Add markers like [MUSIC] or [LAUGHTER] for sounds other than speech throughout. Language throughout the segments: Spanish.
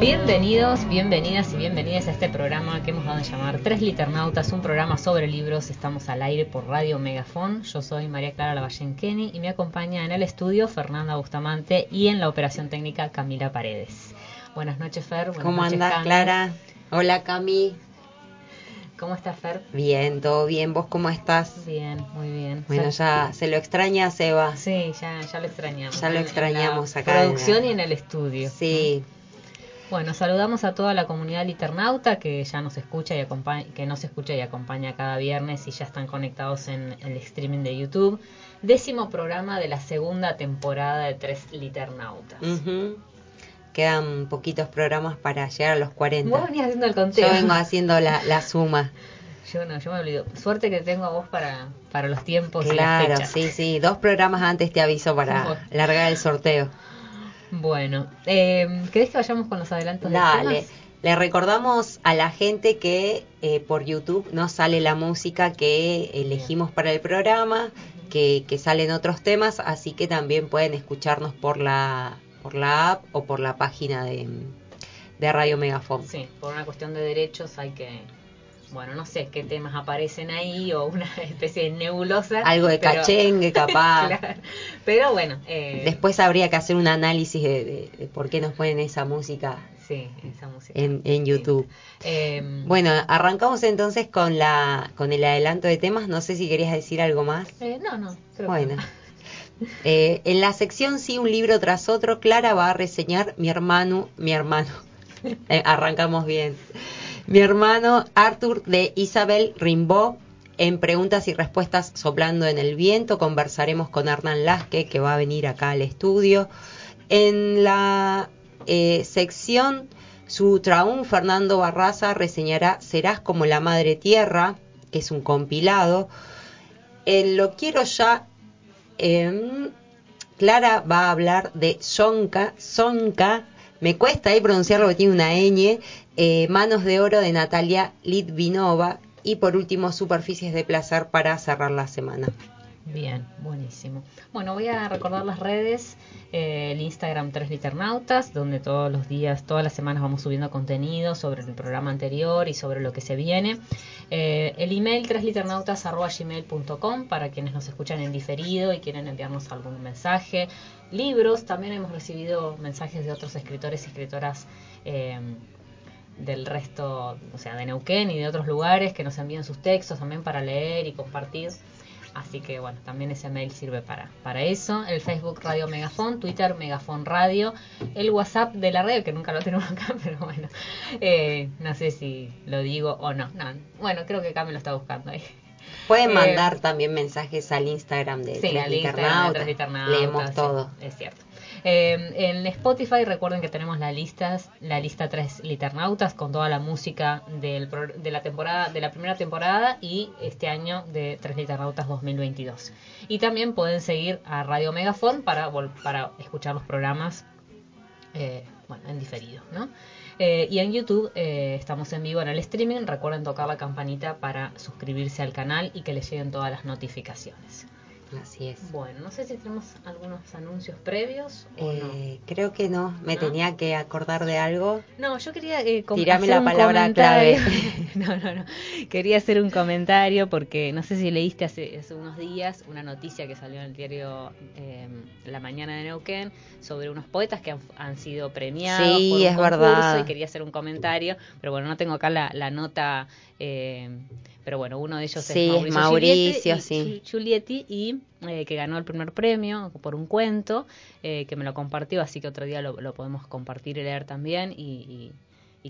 Bienvenidos, bienvenidas y bienvenidas a este programa que hemos dado a llamar Tres Liternautas, un programa sobre libros. Estamos al aire por Radio Megafon. Yo soy María Clara Lavallén Kenny y me acompaña en el estudio Fernanda Bustamante y en la operación técnica Camila Paredes. Buenas noches, Fer. Buenas ¿Cómo andas. Clara? Hola, Cami. ¿Cómo estás, Fer? Bien, todo bien. ¿Vos cómo estás? Bien, muy bien. Bueno, ya se lo extraña a Seba. Sí, ya, ya lo extrañamos. Ya lo En- extrañamos en la acá en Producción la- y en el estudio. Sí, Bueno, saludamos a toda la comunidad liternauta que ya nos escucha y acompaña, que nos escucha y acompaña cada viernes y ya están conectados en el streaming de YouTube. Décimo programa de la segunda temporada de Tres Liternautas. ujú. quedan poquitos programas para llegar a los 40. Vos venías haciendo el conteo. Yo vengo haciendo la, la suma. [LAUGHS] Yo no, yo me olvido. Suerte que tengo a vos para, para los tiempos y las Claro, fechas. sí, sí. Dos programas antes te aviso para largar el sorteo. Bueno, eh, ¿querés que vayamos con los adelantos de Dale. temas? Le recordamos a la gente que eh, por YouTube nos sale la música que elegimos para el programa, que, que salen otros temas, así que también pueden escucharnos por la, por la app o por la página de, de Radio Megafon. Sí, por una cuestión de derechos hay que, bueno, no sé qué temas aparecen ahí o una [LAUGHS] especie de nebulosa. Algo de pero- cachengue, [LAUGHS] capaz. Claro. Pero bueno, eh, Después habría que hacer un análisis de, de- de por qué nos ponen esa música sí, esa música. en, en YouTube. Eh, Bueno, arrancamos entonces con la con el adelanto de temas. No sé si querías decir algo más. eh, no, no, creo Bueno. que [LAUGHS] Eh, en la sección sí, un libro tras otro, Clara va a reseñar mi hermano, mi hermano. Arrancamos bien. Mi hermano Arthur de Isabel Rimbaud. En preguntas y respuestas soplando en el viento conversaremos con Hernán Lasque que va a venir acá al estudio. En la eh, sección su traún Fernando Barraza reseñará Serás como la madre tierra, que es un compilado. En Lo quiero ya Em, Clara va a hablar de Sonka, Sonka, me cuesta ahí pronunciarlo porque tiene una ñ, eh, Manos de Oro de Natalia Litvinova y por último Superficies de Placer para cerrar la semana. Bien, buenísimo. Bueno, voy a recordar las redes, eh, el Instagram Tres Liternautas, donde todos los días, todas las semanas vamos subiendo contenido sobre el programa anterior y sobre lo que se viene. Eh, el email tresliternautas.gmail.com para quienes nos escuchan en diferido y quieren enviarnos algún mensaje. Libros, también hemos recibido mensajes de otros escritores y escritoras. eh, del resto, o sea, de Neuquén y de otros lugares que nos envían sus textos también para leer y compartir. Así que bueno, también ese mail sirve para, para eso. El Facebook Radio Megafon, Twitter Megafon Radio, el WhatsApp de la radio, que nunca lo tenemos acá, [LAUGHS] pero bueno, eh, no sé si lo digo o no. no. Bueno, creo que acá me lo está buscando ahí. Pueden Eh, mandar también mensajes al Instagram de Sí, al Instagram de Leemos sí, todo. es cierto. Eh, en Spotify recuerden que tenemos la listas, la lista tres liternautas con toda la música de la temporada, de la primera temporada y este año de Tres Liternautas 2022. Y también pueden seguir a Radio Megafon para escuchar los programas eh, en diferido, ¿no? Eh, y en YouTube eh, estamos en vivo en el streaming. Recuerden tocar la campanita para suscribirse al canal y que les lleguen todas las notificaciones. Así es. Bueno, no sé si tenemos algunos anuncios previos o eh, Creo que no, me tenía que acordar de algo. No, yo quería eh, Tirame la palabra clave. [LAUGHS] no, no, no. Quería hacer un comentario porque no sé si leíste hace, unos días una noticia que salió en el diario eh, La Mañana de Neuquén sobre unos poetas que han, sido premiados sí, por un es verdad. y quería hacer un comentario, pero bueno, no tengo acá la, la nota eh, pero bueno, uno de ellos sí, es Mauricio, Giulietti, y, eh, que ganó el primer premio por un cuento, eh, que me lo compartió, así que otro día lo, podemos compartir y leer también y,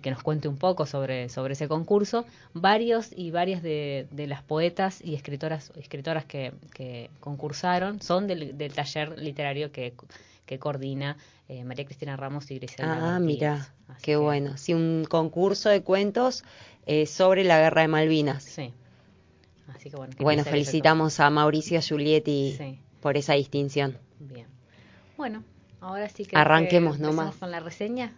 que nos cuente un poco sobre, sobre ese concurso. Varios y varias de, las poetas y escritoras, escritoras que, concursaron son del, taller literario que, que coordina eh, María Cristina Ramos y Griselda. Ah, mira, qué bueno. Sí, un concurso de cuentos eh, sobre la guerra de Malvinas. Sí. Así que bueno. Bueno, felicitamos a Mauricio Giulietti por esa distinción. Bien. Bueno, ahora sí que arranquemos nomás con la reseña.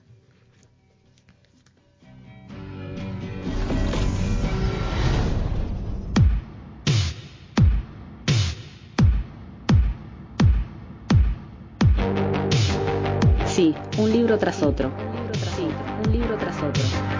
Sí, un libro tras otro. Sí, un libro tras otro.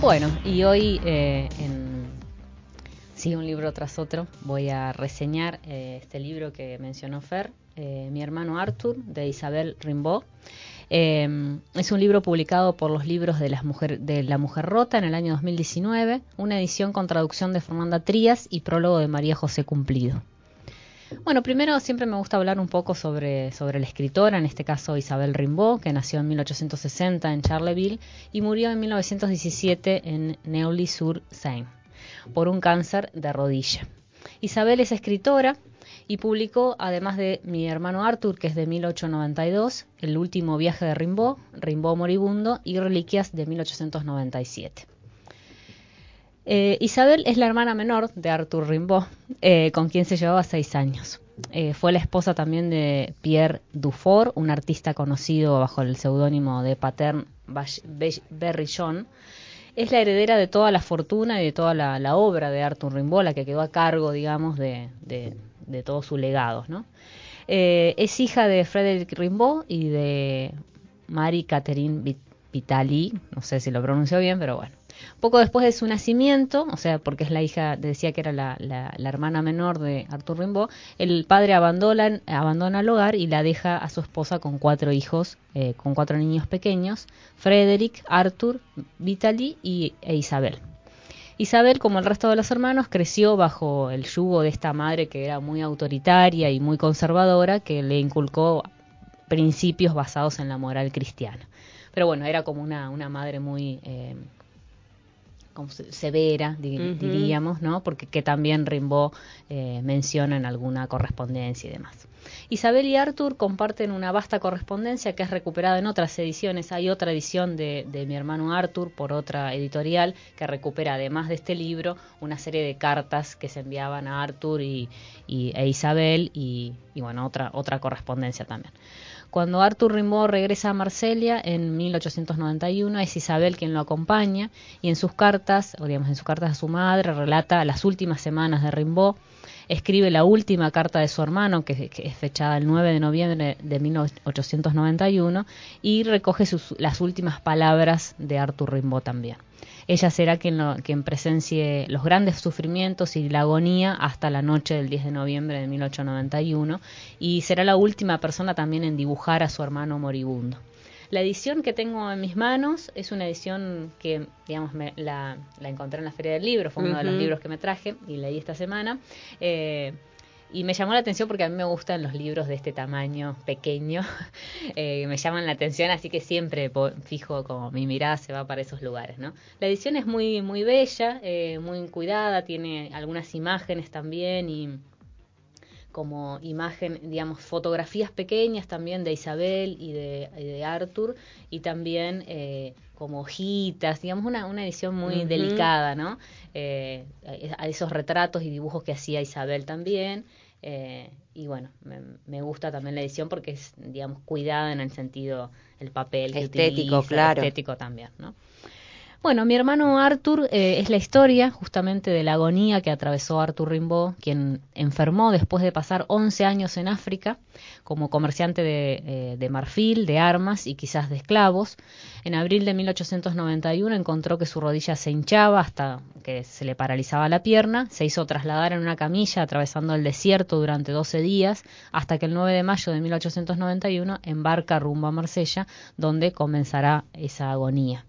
Bueno, y hoy eh, en Sí, un libro tras otro voy a reseñar eh, este libro que mencionó Fer, eh, Mi hermano Arthur, de Isabel Rimbaud. es un libro publicado por los libros de, las de La Mujer Rota en el año 2019, una edición con traducción de Fernanda Trías y prólogo de María José Cumplido. Bueno, primero siempre me gusta hablar un poco sobre, sobre la escritora, en este caso Isabel Rimbaud, que nació en 1860 en Charleville y murió en 1917 en Neuilly-sur-Seine por un cáncer de rodilla. Isabel es escritora y publicó, además de Mi hermano Arthur, que es de 1892, El último viaje de Rimbaud, Rimbaud moribundo y Reliquias de 1897. Eh, Isabel es la hermana menor de Arthur Rimbaud, eh, con quien se llevaba seis años. Eh, fue la esposa también de Pierre Dufour, un artista conocido bajo el seudónimo de Patern Berrillon. Es la heredera de toda la fortuna y de toda la, obra de Arthur Rimbaud, la que quedó a cargo, digamos, de, todos sus legados. ¿no? es hija de Frédéric Rimbaud y de Marie Catherine Vitali, no sé si lo pronuncio bien, pero bueno. Poco después de su nacimiento, o sea, porque es la hija, decía que era la, hermana menor de Arthur Rimbaud, el padre abandona, abandona el hogar y la deja a su esposa con cuatro hijos, eh, con cuatro niños pequeños, Frederick, Arthur, Vitaly y, e Isabel. Isabel, como el resto de los hermanos, creció bajo el yugo de esta madre que era muy autoritaria y muy conservadora, que le inculcó principios basados en la moral cristiana. Pero bueno, era como una, una madre muy eh, como severa, diríamos, ¿no? Porque que también Rimbaud eh, menciona en alguna correspondencia y demás. Isabel y Arthur comparten una vasta correspondencia que es recuperada en otras ediciones. Hay otra edición de, mi hermano Arthur por otra editorial que recupera, además de este libro, una serie de cartas que se enviaban a Arthur y, e Isabel y, y bueno, otra, otra correspondencia también. Cuando Arthur Rimbaud regresa a Marsella en 1891 es Isabel quien lo acompaña y en sus cartas, o digamos en sus cartas a su madre, relata las últimas semanas de Rimbaud, escribe la última carta de su hermano, que, es fechada el 9 de noviembre de 1891, y recoge las últimas palabras de Arthur Rimbaud también. Ella será quien, quien presencie los grandes sufrimientos y la agonía hasta la noche del 10 de noviembre de 1891 y será la última persona también en dibujar a su hermano moribundo. La edición que tengo en mis manos es una edición que, digamos, me, la, encontré en la Feria del Libro, fue uno de los libros que me traje y leí esta semana. Eh, y me llamó la atención porque a mí me gustan los libros de este tamaño pequeño, [LAUGHS] eh, me llaman la atención, así que siempre fijo como mi mirada se va para esos lugares, ¿no? La edición es muy, muy bella, eh, muy cuidada, tiene algunas imágenes también y como imagen, digamos, fotografías pequeñas también de Isabel y de, de Arthur, y también eh, como hojitas, digamos, una, una edición muy delicada, ¿no? Eh, a esos retratos y dibujos que hacía Isabel también. Eh, y bueno, me, gusta también la edición porque es, digamos, cuidada en el sentido, el papel estético, claro. estético también, ¿no? Bueno, mi hermano Arthur eh, es la historia justamente de la agonía que atravesó Arthur Rimbaud, quien enfermó después de pasar 11 años en África como comerciante de, eh, de, marfil, de armas y quizás de esclavos. En abril de 1891 encontró que su rodilla se hinchaba hasta que se le paralizaba la pierna, se hizo trasladar en una camilla atravesando el desierto durante 12 días hasta que el 9 de mayo de 1891 embarca rumbo a Marsella, donde comenzará esa agonía.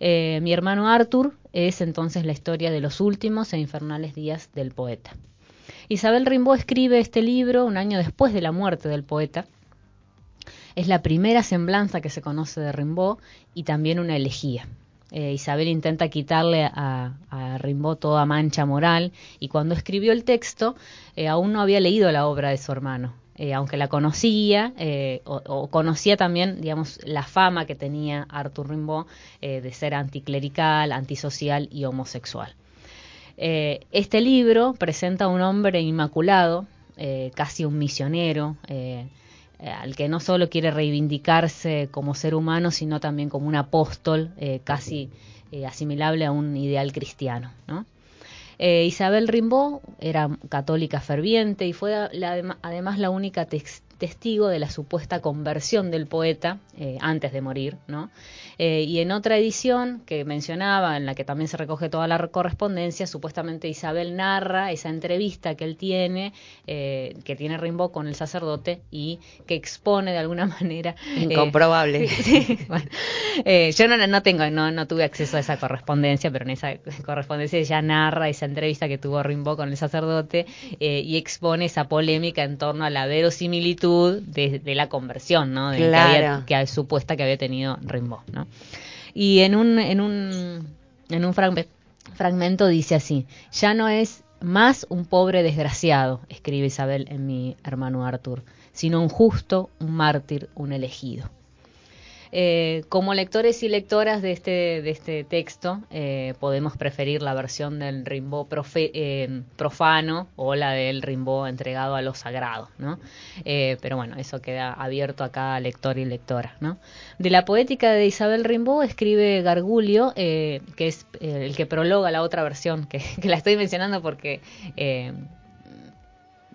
Eh, mi hermano Arthur es entonces la historia de los últimos e infernales días del poeta. Isabel Rimbaud escribe este libro un año después de la muerte del poeta. Es la primera semblanza que se conoce de Rimbaud y también una elegía. Eh, Isabel intenta quitarle a, a, Rimbaud toda mancha moral y cuando escribió el texto eh, aún no había leído la obra de su hermano. Eh, aunque la conocía, eh, o, conocía también, digamos, la fama que tenía Arthur Rimbaud eh, de ser anticlerical, antisocial y homosexual. este libro presenta a un hombre inmaculado, casi un misionero, al que no solo quiere reivindicarse como ser humano, sino también como un apóstol, casi asimilable a un ideal cristiano, ¿no? Eh, Isabel Rimbaud era católica ferviente y fue además la única testigo de la supuesta conversión del poeta eh, antes de morir, ¿no? Eh, y en otra edición que mencionaba, en la que también se recoge toda la correspondencia, supuestamente Isabel narra esa entrevista que él tiene, eh, que tiene Rimbaud con el sacerdote y que expone de alguna [LAUGHS] manera. Incomprobable. [LAUGHS] yo no, no tengo, no, no tuve acceso a esa correspondencia, pero en esa correspondencia ella narra esa entrevista que tuvo Rimbaud con el sacerdote y expone esa polémica en torno a la verosimilitud de, la conversión, ¿no? De, claro. que, supuesta que había tenido Rimbaud, ¿no? Y en un, en un, en un fragmento dice así, ya no es más un pobre desgraciado, escribe Isabel en mi hermano Arthur, sino un justo, un mártir, un elegido. Eh, como lectores y lectoras de este, de este texto, eh, podemos preferir la versión del Rimbaud eh, profano o la del Rimbaud entregado a lo sagrado, ¿no? pero bueno, eso queda abierto a cada lector y lectora, ¿no? De la poética de Isabel Rimbaud escribe Gargulio, que es el que prologa la otra versión, que [LAUGHS] la estoy mencionando porque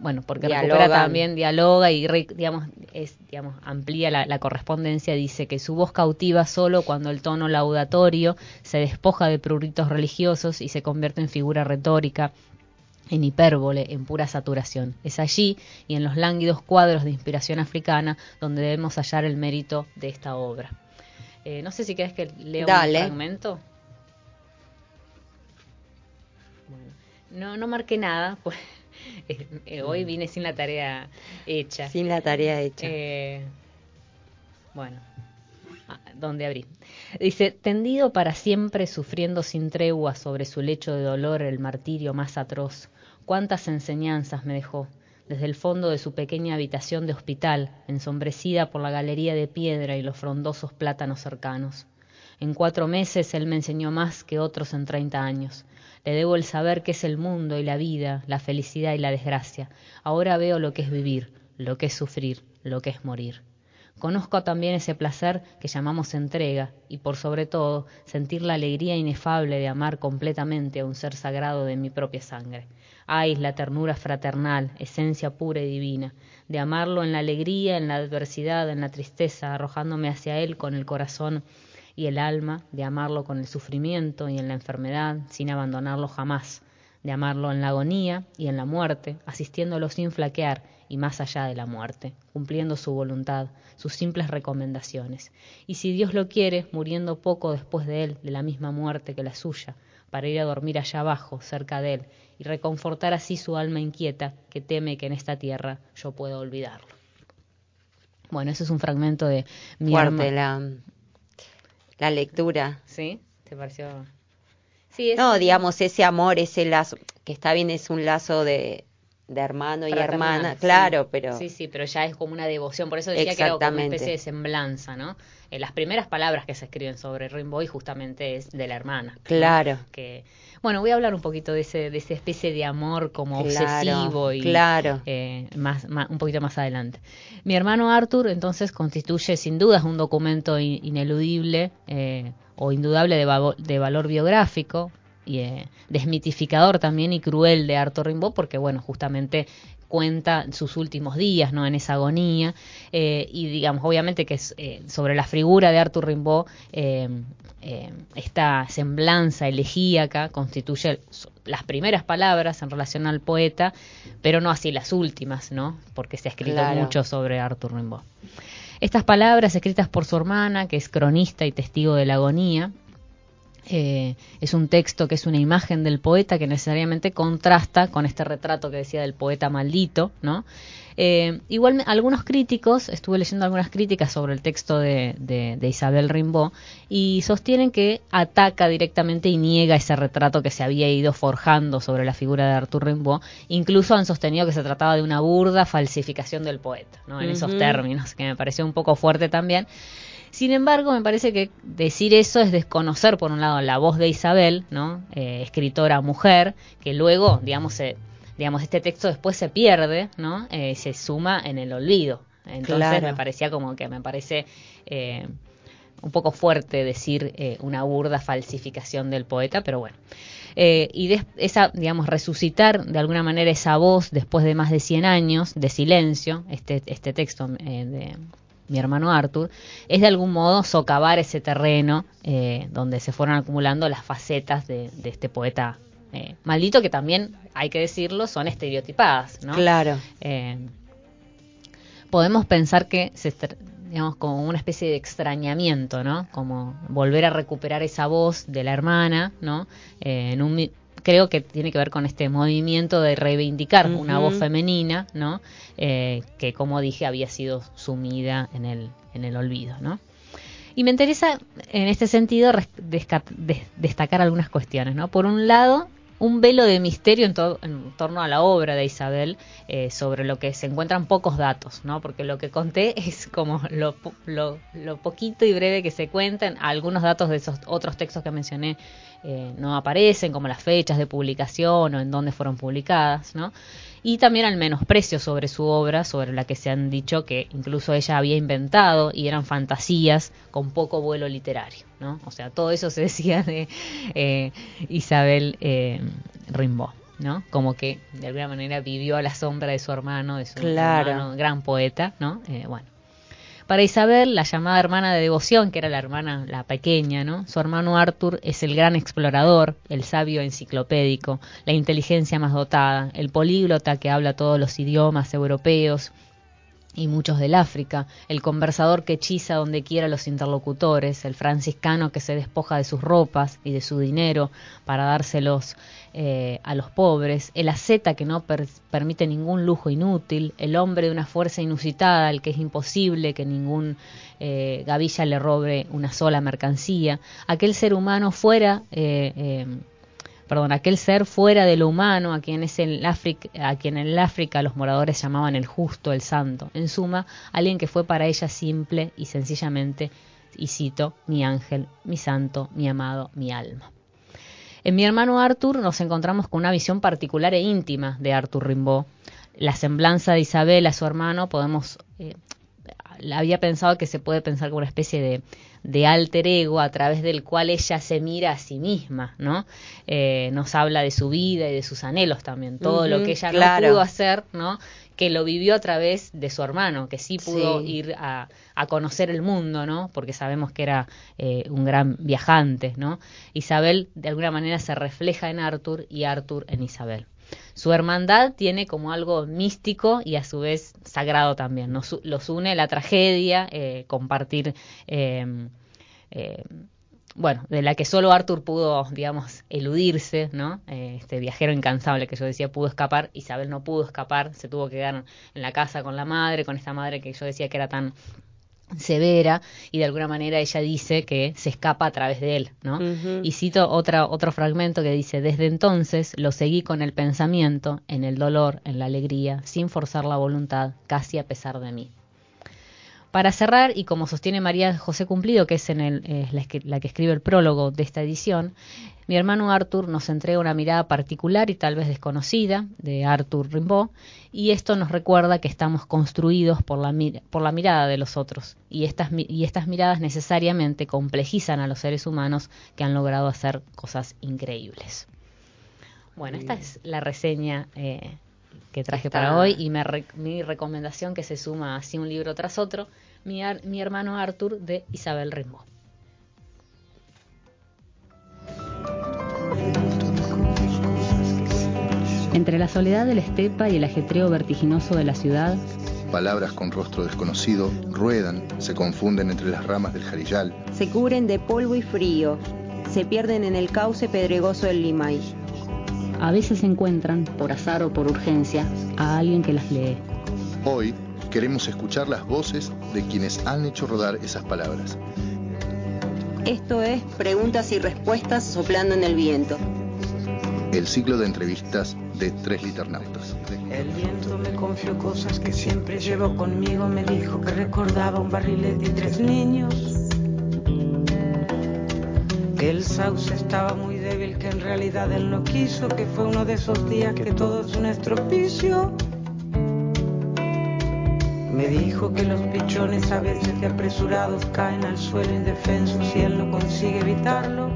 bueno, porque recupera también, dialoga y digamos, es, digamos, amplía la, correspondencia, dice que su voz cautiva solo cuando el tono laudatorio se despoja de pruritos religiosos y se convierte en figura retórica, en hipérbole, en pura saturación. Es allí y en los lánguidos cuadros de inspiración africana donde debemos hallar el mérito de esta obra. Eh, no sé si querés que lea un fragmento. Bueno, no, no marqué nada, pues [LAUGHS] hoy mm. vine sin la tarea hecha. Sin la tarea hecha. Eh, bueno, ah, ¿dónde abrí? Dice, tendido para siempre, sufriendo sin tregua sobre su lecho de dolor el martirio más atroz, cuántas enseñanzas me dejó desde el fondo de su pequeña habitación de hospital, ensombrecida por la galería de piedra y los frondosos plátanos cercanos. En cuatro meses él me enseñó más que otros en treinta años. Le debo el saber qué es el mundo y la vida, la felicidad y la desgracia. Ahora veo lo que es vivir, lo que es sufrir, lo que es morir. Conozco también ese placer que llamamos entrega y por sobre todo sentir la alegría inefable de amar completamente a un ser sagrado de mi propia sangre. Ay, la ternura fraternal, esencia pura y divina, de amarlo en la alegría, en la adversidad, en la tristeza, arrojándome hacia él con el corazón y el alma, de amarlo con el sufrimiento y en la enfermedad, sin abandonarlo jamás, de amarlo en la agonía y en la muerte, asistiéndolo sin flaquear y más allá de la muerte, cumpliendo su voluntad, sus simples recomendaciones, y si Dios lo quiere, muriendo poco después de él, de la misma muerte que la suya, para ir a dormir allá abajo, cerca de él, y reconfortar así su alma inquieta que teme que en esta tierra yo pueda olvidarlo. Bueno, ese es un fragmento de mi Fuerte la, la lectura. ¿Sí? ¿Te pareció? Sí, es... No, digamos, ese amor, ese lazo, que está bien, es un lazo de, de hermano y hermana, claro, pero... Sí, sí, pero ya es como una devoción, por eso decía que era como una especie de semblanza, ¿no? Eh, las primeras palabras que se escriben sobre Rimbaud justamente es de la hermana. Claro. Que, bueno, voy a hablar un poquito de ese de esa especie de amor como obsesivo y claro. Eh, más, un poquito más adelante. Mi hermano Arthur entonces constituye sin dudas un documento ineludible eh, o indudable de, de valor biográfico, y eh, desmitificador también y cruel de Arthur Rimbaud porque bueno justamente cuenta sus últimos días no en esa agonía. Eh, y digamos obviamente que es, eh, sobre la figura de Arthur Rimbaud esta semblanza elegíaca constituye las primeras palabras en relación al poeta pero no así las últimas no porque se ha escrito mucho sobre Arthur Rimbaud. Estas palabras escritas por su hermana que es cronista y testigo de la agonía eh, es un texto que es una imagen del poeta que necesariamente contrasta con este retrato que decía del poeta maldito, ¿no? Eh, igual algunos críticos, estuve leyendo algunas críticas sobre el texto de, de, Isabel Rimbaud y sostienen que ataca directamente y niega ese retrato que se había ido forjando sobre la figura de Arthur Rimbaud. Incluso han sostenido que se trataba de una burda falsificación del poeta, ¿no? En esos términos, que me pareció un poco fuerte también. Sin embargo, me parece que decir eso es desconocer, por un lado, la voz de Isabel, ¿no? Eh, escritora mujer, que luego, digamos, digamos, este texto después se pierde, ¿no? Eh, se suma en el olvido. Entonces me parecía como que me parece eh, un poco fuerte decir una burda falsificación del poeta, pero bueno. y esa, digamos, resucitar de alguna manera esa voz después de más de 100 años de silencio, este, este texto de, mi hermano Arthur, es de algún modo socavar ese terreno eh, donde se fueron acumulando las facetas de, este poeta eh, maldito, que también, hay que decirlo, son estereotipadas, ¿no? Claro. Eh, podemos pensar que se, digamos, como una especie de extrañamiento, ¿no? Como volver a recuperar esa voz de la hermana, ¿no? en un creo que tiene que ver con este movimiento de reivindicar una voz femenina, ¿no? Eh, que como dije había sido sumida en el, en el olvido, ¿no? Y me interesa en este sentido destacar algunas cuestiones, ¿no? Por un lado, un velo de misterio en, torno a la obra de Isabel, eh, sobre lo que se encuentran pocos datos, ¿no? Porque lo que conté [LAUGHS] es como lo, lo, lo, poquito y breve que se cuentan. Algunos datos de esos otros textos que mencioné eh, no aparecen, como las fechas de publicación o en dónde fueron publicadas, ¿no? Y también al menosprecio sobre su obra, sobre la que se han dicho que incluso ella había inventado y eran fantasías con poco vuelo literario, ¿no? O sea, todo eso se [LAUGHS] decía de eh, Isabel eh, Rimbaud. ¿no? Como que de alguna manera vivió a la sombra de su hermano, de su hermano, gran poeta, ¿no? Eh, bueno, para Isabel, la llamada hermana de devoción, que era la hermana, la pequeña, ¿no? Su hermano Arthur es el gran explorador, el sabio enciclopédico, la inteligencia más dotada, el políglota que habla todos los idiomas europeos, y muchos del África, el conversador que hechiza donde quiera los interlocutores, el franciscano que se despoja de sus ropas y de su dinero para dárselos eh, a los pobres, el asceta que no permite ningún lujo inútil, el hombre de una fuerza inusitada, al que es imposible que ningún eh, gavilla le robe una sola mercancía, aquel ser humano fuera eh, perdón, aquel ser fuera de lo humano, a quien, es en África, a quien en el África los moradores llamaban el justo, el santo. En suma, alguien que fue para ella simple y sencillamente, y cito, mi ángel, mi santo, mi amado, mi alma. En mi hermano Arthur nos encontramos con una visión particular e íntima de Arthur Rimbaud. La semblanza de Isabel a su hermano podemos eh, había pensado que se puede pensar como una especie de, de, alter ego a través del cual ella se mira a sí misma, ¿no? Eh, nos habla de su vida y de sus anhelos también, todo lo que ella no pudo hacer, ¿no? Que lo vivió a través de su hermano, que sí pudo ir a, a, conocer el mundo, ¿no? Porque sabemos que era eh, un gran viajante, ¿no? Isabel de alguna manera se refleja en Arthur y Arthur en Isabel. Su hermandad tiene como algo místico y a su vez sagrado también. Nos, los une la tragedia, eh, compartir em, em, bueno, de la que solo Arthur pudo, digamos, eludirse, ¿no? Eh, este viajero incansable que yo decía pudo escapar, Isabel no pudo escapar, se tuvo que quedar en la casa con la madre, con esta madre que yo decía que era tan severa y de alguna manera ella dice que se escapa a través de él, ¿no? Y cito otra, otro fragmento que dice, desde entonces lo seguí con el pensamiento, en el dolor, en la alegría, sin forzar la voluntad, casi a pesar de mí. Para cerrar, y como sostiene María José Cumplido, que es en el, la, que, la, que, escribe el prólogo de esta edición, mi hermano Arthur nos entrega una mirada particular y tal vez desconocida de Arthur Rimbaud, y esto nos recuerda que estamos construidos por la, por la mirada de los otros, y estas, y estas miradas necesariamente complejizan a los seres humanos que han logrado hacer cosas increíbles. Bueno, esta es la reseña eh, que traje para hoy y mi recomendación que se suma así un libro tras otro, mi, mi hermano Arthur de Isabel Rimbaud. Entre la soledad de la estepa y el ajetreo vertiginoso de la ciudad, palabras con rostro desconocido ruedan, se confunden entre las ramas del jarillal. Se cubren de polvo y frío, se pierden en el cauce pedregoso del limay. A veces encuentran, por azar o por urgencia, a alguien que las lee. Hoy queremos escuchar las voces de quienes han hecho rodar esas palabras. Esto es Preguntas y Respuestas soplando en el viento. El ciclo de entrevistas de tres liternautas. El viento me confió cosas que siempre llevo conmigo. Me dijo que recordaba un barrilete y tres niños. El sauce estaba muy débil, que en realidad él no quiso. Que fue uno de esos días que todo es un estropicio. Me dijo que los pichones a veces de apresurados caen al suelo indefensos y él no consigue evitarlo.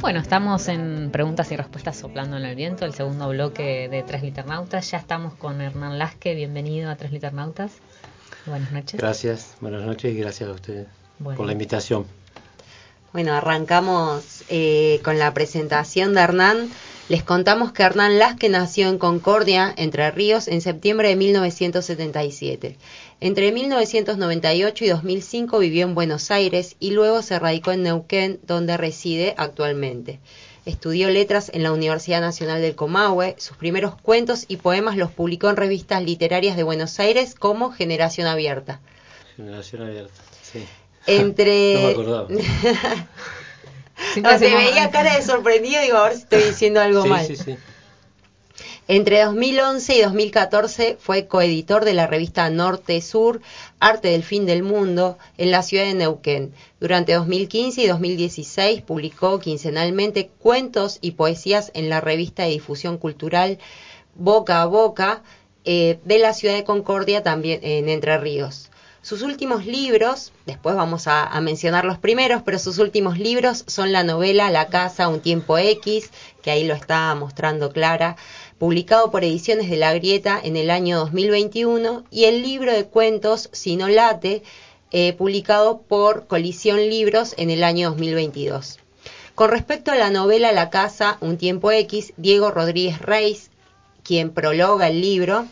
Bueno, estamos en preguntas y respuestas soplando en el viento, el segundo bloque de Tres Liternautas. Ya estamos con Hernán Lasque, bienvenido a Tres Liternautas. Buenas noches. Gracias, buenas noches y gracias a ustedes por la invitación. Bueno, arrancamos eh, con la presentación de Hernán. Les contamos que Hernán Lasque nació en Concordia, Entre Ríos, en septiembre de 1977. Entre 1998 y 2005 vivió en Buenos Aires y luego se radicó en Neuquén, donde reside actualmente. Estudió letras en la Universidad Nacional del Comahue. Sus primeros cuentos y poemas los publicó en revistas literarias de Buenos Aires como Generación Abierta. Generación Abierta, sí. Entre... [LAUGHS] no me acordaba. [LAUGHS] no, te veía cara de sorprendido, digo, a ver si estoy [LAUGHS] diciendo algo sí, mal. Sí, sí. Entre 2011 y 2014 fue coeditor de la revista Norte Sur, Arte del Fin del Mundo, en la ciudad de Neuquén. Durante 2015 y 2016 publicó quincenalmente cuentos y poesías en la revista de difusión cultural Boca a Boca eh, de la ciudad de Concordia, también en Entre Ríos. Sus últimos libros, después vamos a, mencionar los primeros, pero sus últimos libros son la novela La Casa, un tiempo X, que ahí lo está mostrando Clara, publicado por Ediciones de la Grieta en el año 2021, y el libro de cuentos Sino Late, eh, publicado por Colisión Libros en el año 2022. Con respecto a la novela La Casa, un tiempo X, Diego Rodríguez Reis, quien prologa el libro,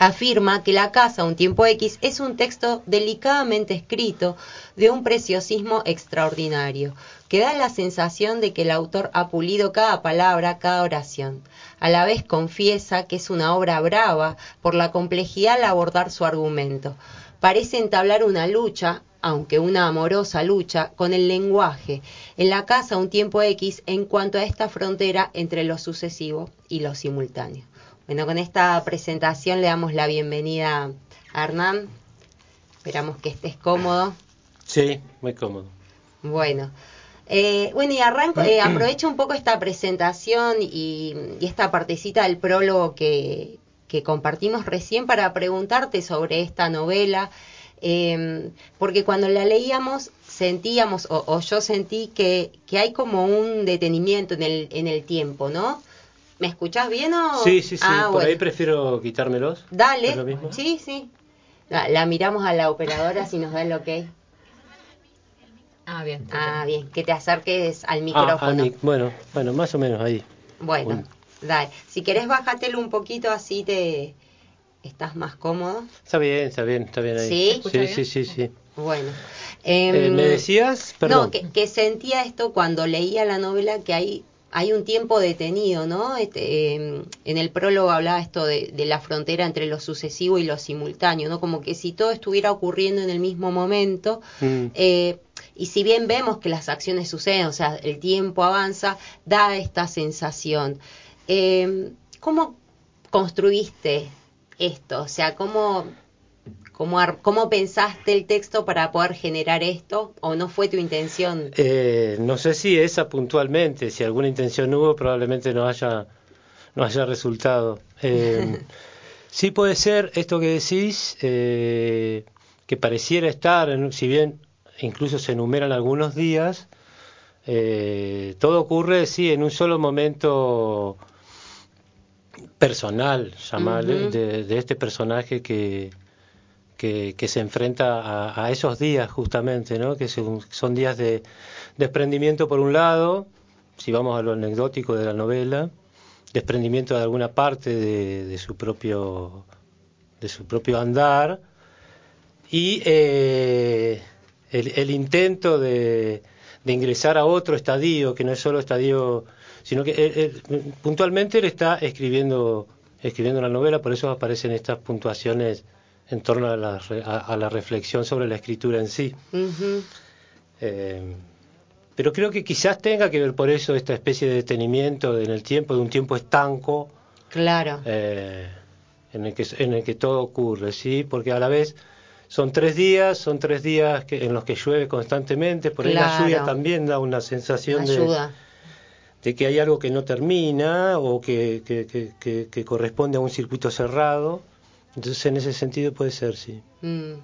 afirma que La Casa, un tiempo X, es un texto delicadamente escrito de un preciosismo extraordinario, que da la sensación de que el autor ha pulido cada palabra, cada oración. A la vez confiesa que es una obra brava por la complejidad al abordar su argumento. Parece entablar una lucha, aunque una amorosa lucha, con el lenguaje, en la casa un tiempo X en cuanto a esta frontera entre lo sucesivo y lo simultáneo. Bueno, con esta presentación le damos la bienvenida a Hernán. Esperamos que estés cómodo. Sí, muy cómodo. Bueno, eh, bueno y arranco, eh, aprovecho un poco esta presentación y, y esta partecita del prólogo que, que, compartimos recién para preguntarte sobre esta novela, eh, porque cuando la leíamos sentíamos, o, o yo sentí que, que, hay como un detenimiento en el, en el tiempo, ¿no? ¿Me escuchás bien o...? Sí, sí, sí. Ah, Por bueno. ahí prefiero quitármelos. Dale. ¿Es lo mismo? Sí, sí. La, la, miramos a la operadora si nos da el ok. Ah, bien. Ah, bien. Que te acerques al micrófono. Ah, al mic. Bueno, bueno, más o menos ahí. Bueno, bueno, dale. Si querés, bájatelo un poquito así te... ¿Estás más cómodo? Está bien, está bien, está bien ahí. ¿Sí? Sí, sí, sí, sí. Bueno. Eh, ¿Me em, decías? Perdón. No, que, que, sentía esto cuando leía la novela que hay hay un tiempo detenido, ¿no? Este, em, en el prólogo hablaba esto de, la frontera entre lo sucesivo y lo simultáneo, ¿no? Como que si todo estuviera ocurriendo en el mismo momento, mm. eh, y si bien vemos que las acciones suceden, o sea, el tiempo avanza, da esta sensación. Eh, ¿Cómo construiste esto? O sea, ¿cómo, cómo, ¿cómo pensaste el texto para poder generar esto? ¿O no fue tu intención? Eh, no sé si esa puntualmente, si alguna intención hubo, probablemente no haya, no haya resultado. Eh, [LAUGHS] sí puede ser esto que decís, que pareciera estar, si bien incluso se enumeran algunos días, eh, todo ocurre, sí, en un solo momento personal, llamarle, de, este personaje que, que, se enfrenta a, esos días justamente, ¿no? que son, días de desprendimiento por un lado, si vamos a lo anecdótico de la novela, desprendimiento de alguna parte de, su propio de su propio andar y eh, el, intento de, ingresar a otro estadio, que no es solo estadio, sino que puntualmente él está escribiendo, escribiendo la novela, por eso aparecen estas puntuaciones en torno a la, a, la reflexión sobre la escritura en sí. Eh, pero creo que quizás tenga que ver por eso esta especie de detenimiento en el tiempo, de un tiempo estanco. Claro. Eh, en, el que, en el que todo ocurre, ¿sí? Porque a la vez son tres días, son tres días que, en los que llueve constantemente, por ahí la lluvia también da una sensación de, que hay algo que no termina o que, que, corresponde a un circuito cerrado. Entonces en ese sentido puede ser, sí. Mm.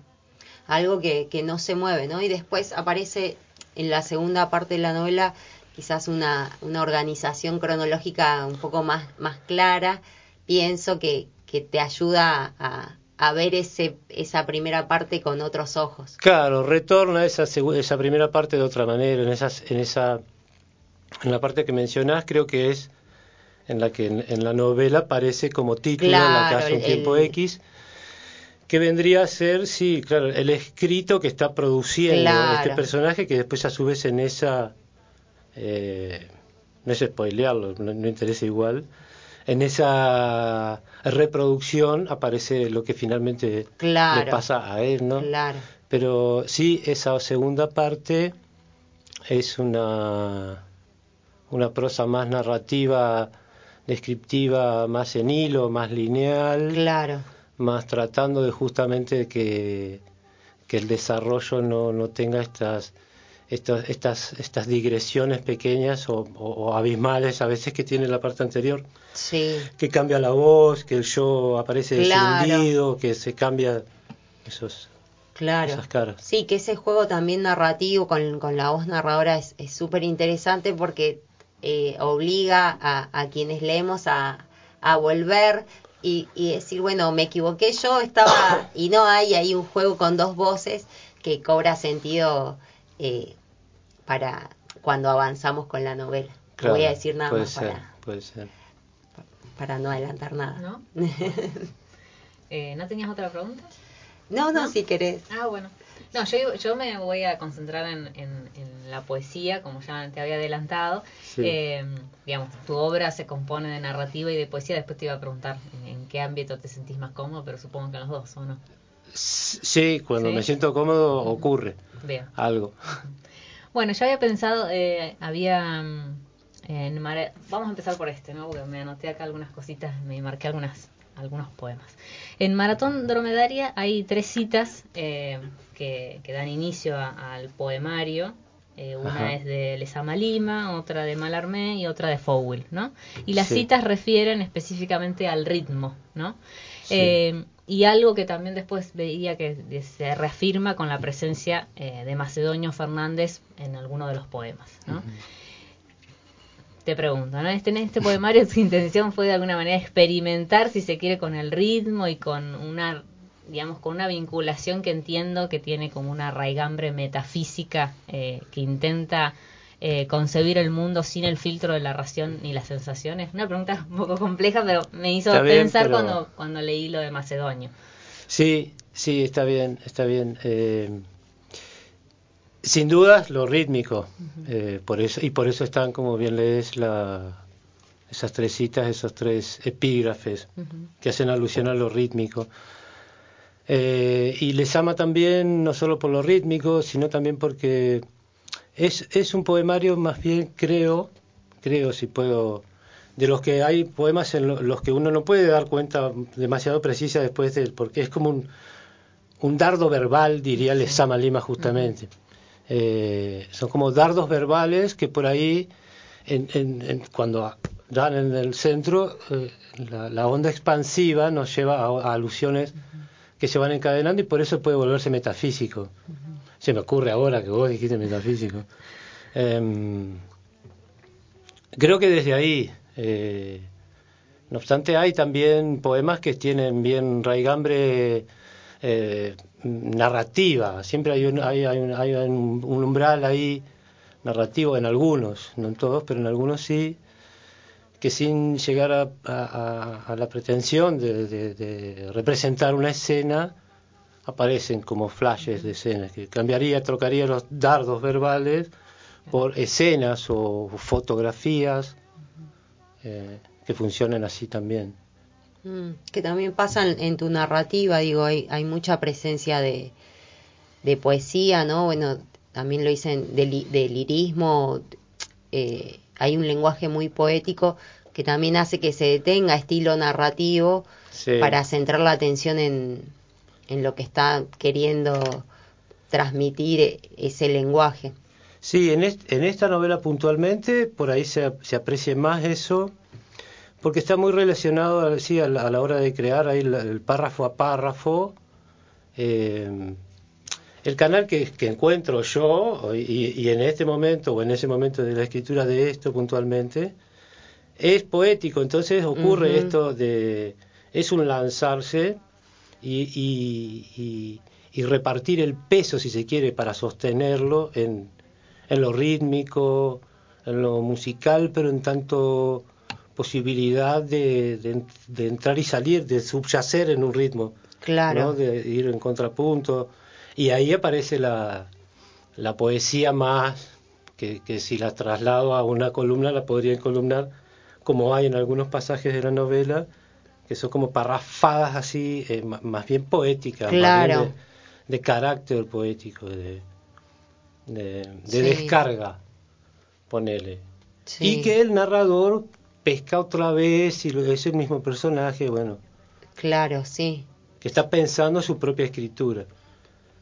Algo que, que no se mueve, ¿no? Y después aparece en la segunda parte de la novela quizás una, una organización cronológica un poco más, más clara. Pienso que, que te ayuda a, a ver ese, esa primera parte con otros ojos. Claro, retorna esa, esa primera parte de otra manera, en, esas, en, esa, en la parte que mencionás creo que es en la que en, la novela aparece como título la casa un tiempo X, que vendría a ser, sí, claro, el escrito que está produciendo este personaje que después a su vez en esa... Eh, no es spoilearlo, no interesa igual, en esa reproducción aparece lo que finalmente le pasa a él, ¿no? Claro. Pero sí, esa segunda parte es una, una prosa más narrativa, descriptiva, más en hilo, más lineal. Claro. Más tratando de justamente que, que el desarrollo no, no tenga estas estas, estas, estas digresiones pequeñas o, abismales a veces que tiene la parte anterior. Sí. Que cambia la voz, que el yo aparece claro. que se cambia esos, claro. esas caras. Sí, que ese juego también narrativo con, con la voz narradora es súper interesante porque eh, obliga a, a, quienes leemos a, a volver y, y, decir, bueno, me equivoqué yo, estaba, [COUGHS] y no hay ahí un juego con dos voces que cobra sentido eh, para cuando avanzamos con la novela. no voy a decir nada más para, para no adelantar nada. ¿No? [LAUGHS] eh, ¿No tenías otra pregunta? No, no, si querés. Ah, bueno. No, yo, yo me voy a concentrar en, en, la poesía, como ya te había adelantado. Eh, digamos, tu obra se compone de narrativa y de poesía. Después te iba a preguntar en, qué ámbito te sentís más cómodo, pero supongo que en los dos, ¿o no? Sí, cuando me siento cómodo ocurre algo. [LAUGHS] Bueno, yo había pensado, eh, había... Mm, en Vamos a empezar por este, ¿no? Porque me anoté acá algunas cositas, me marqué algunas algunos poemas. En Maratón Dromedaria hay tres citas eh, que, dan inicio al poemario. Eh, una es de Lesama Lima, otra de Malarmé y otra de Fowell, ¿no? Y las citas refieren específicamente al ritmo, ¿no? y algo que también después veía que se reafirma con la presencia eh, de Macedonio Fernández en alguno de los poemas. ¿no? Te pregunto, ¿no? Este, en este poemario su intención fue de alguna manera experimentar, si se quiere, con el ritmo y con una, digamos, con una vinculación que entiendo que tiene como una raigambre metafísica eh, que intenta eh, concebir el mundo sin el filtro de la ración ni las sensaciones? Una pregunta un poco compleja, pero me hizo pensar cuando, cuando leí lo de Macedonio. Sí, sí, está bien, está bien. Eh, sin dudas lo rítmico, eh, por eso, y por eso están, como bien lees, la, esas tres citas, esos tres epígrafes que hacen alusión a lo rítmico. Eh, y les ama también, no solo por lo rítmico, sino también porque es, es un poemario más bien, creo, creo si puedo, de los que hay poemas en los que uno no puede dar cuenta demasiado precisa después de él, porque es como un, un dardo verbal, diría Lesama Lima justamente. Eh, son como dardos verbales que por ahí, en, en, cuando dan en el centro, eh, la, onda expansiva nos lleva a, alusiones que se van encadenando y por eso puede volverse metafísico. Se me ocurre ahora que vos dijiste metafísico. Em, creo que desde ahí, eh, no obstante, hay también poemas que tienen bien raigambre eh, narrativa. Siempre hay un, hay, hay, hay un, umbral ahí narrativo en algunos, no en todos, pero en algunos sí, que sin llegar a, a, la pretensión de, de, representar una escena, aparecen como flashes de escenas, que cambiaría, trocaría los dardos verbales por escenas o fotografías eh, que funcionen así también. Mm, que también pasa en, tu narrativa, digo, hay, hay mucha presencia de, de poesía, ¿no? Bueno, también lo dicen de, lirismo, eh, hay un lenguaje muy poético que también hace que se detenga estilo narrativo para centrar la atención en, en lo que está queriendo transmitir ese lenguaje. Sí, en, en esta novela puntualmente, por ahí se, se aprecia más eso, porque está muy relacionado sí, a, la, hora de crear ahí el, párrafo a párrafo. Eh, el canal que, encuentro yo, y, en este momento, o en ese momento de la escritura de esto puntualmente, es poético, entonces ocurre esto de, es un lanzarse y, y, repartir el peso, si se quiere, para sostenerlo en, en lo rítmico, en lo musical, pero en tanto posibilidad de, de, entrar y salir, de subyacer en un ritmo. Claro. De ir en contrapunto. Y ahí aparece la, la poesía más, que, que, si la traslado a una columna la podría encolumnar, como hay en algunos pasajes de la novela, que son como parrafadas así, eh, más bien poéticas, claro. de, carácter poético, de, de, descarga, ponele. Y que el narrador pesca otra vez y es el mismo personaje, bueno. Claro, sí. Que está pensando su propia escritura.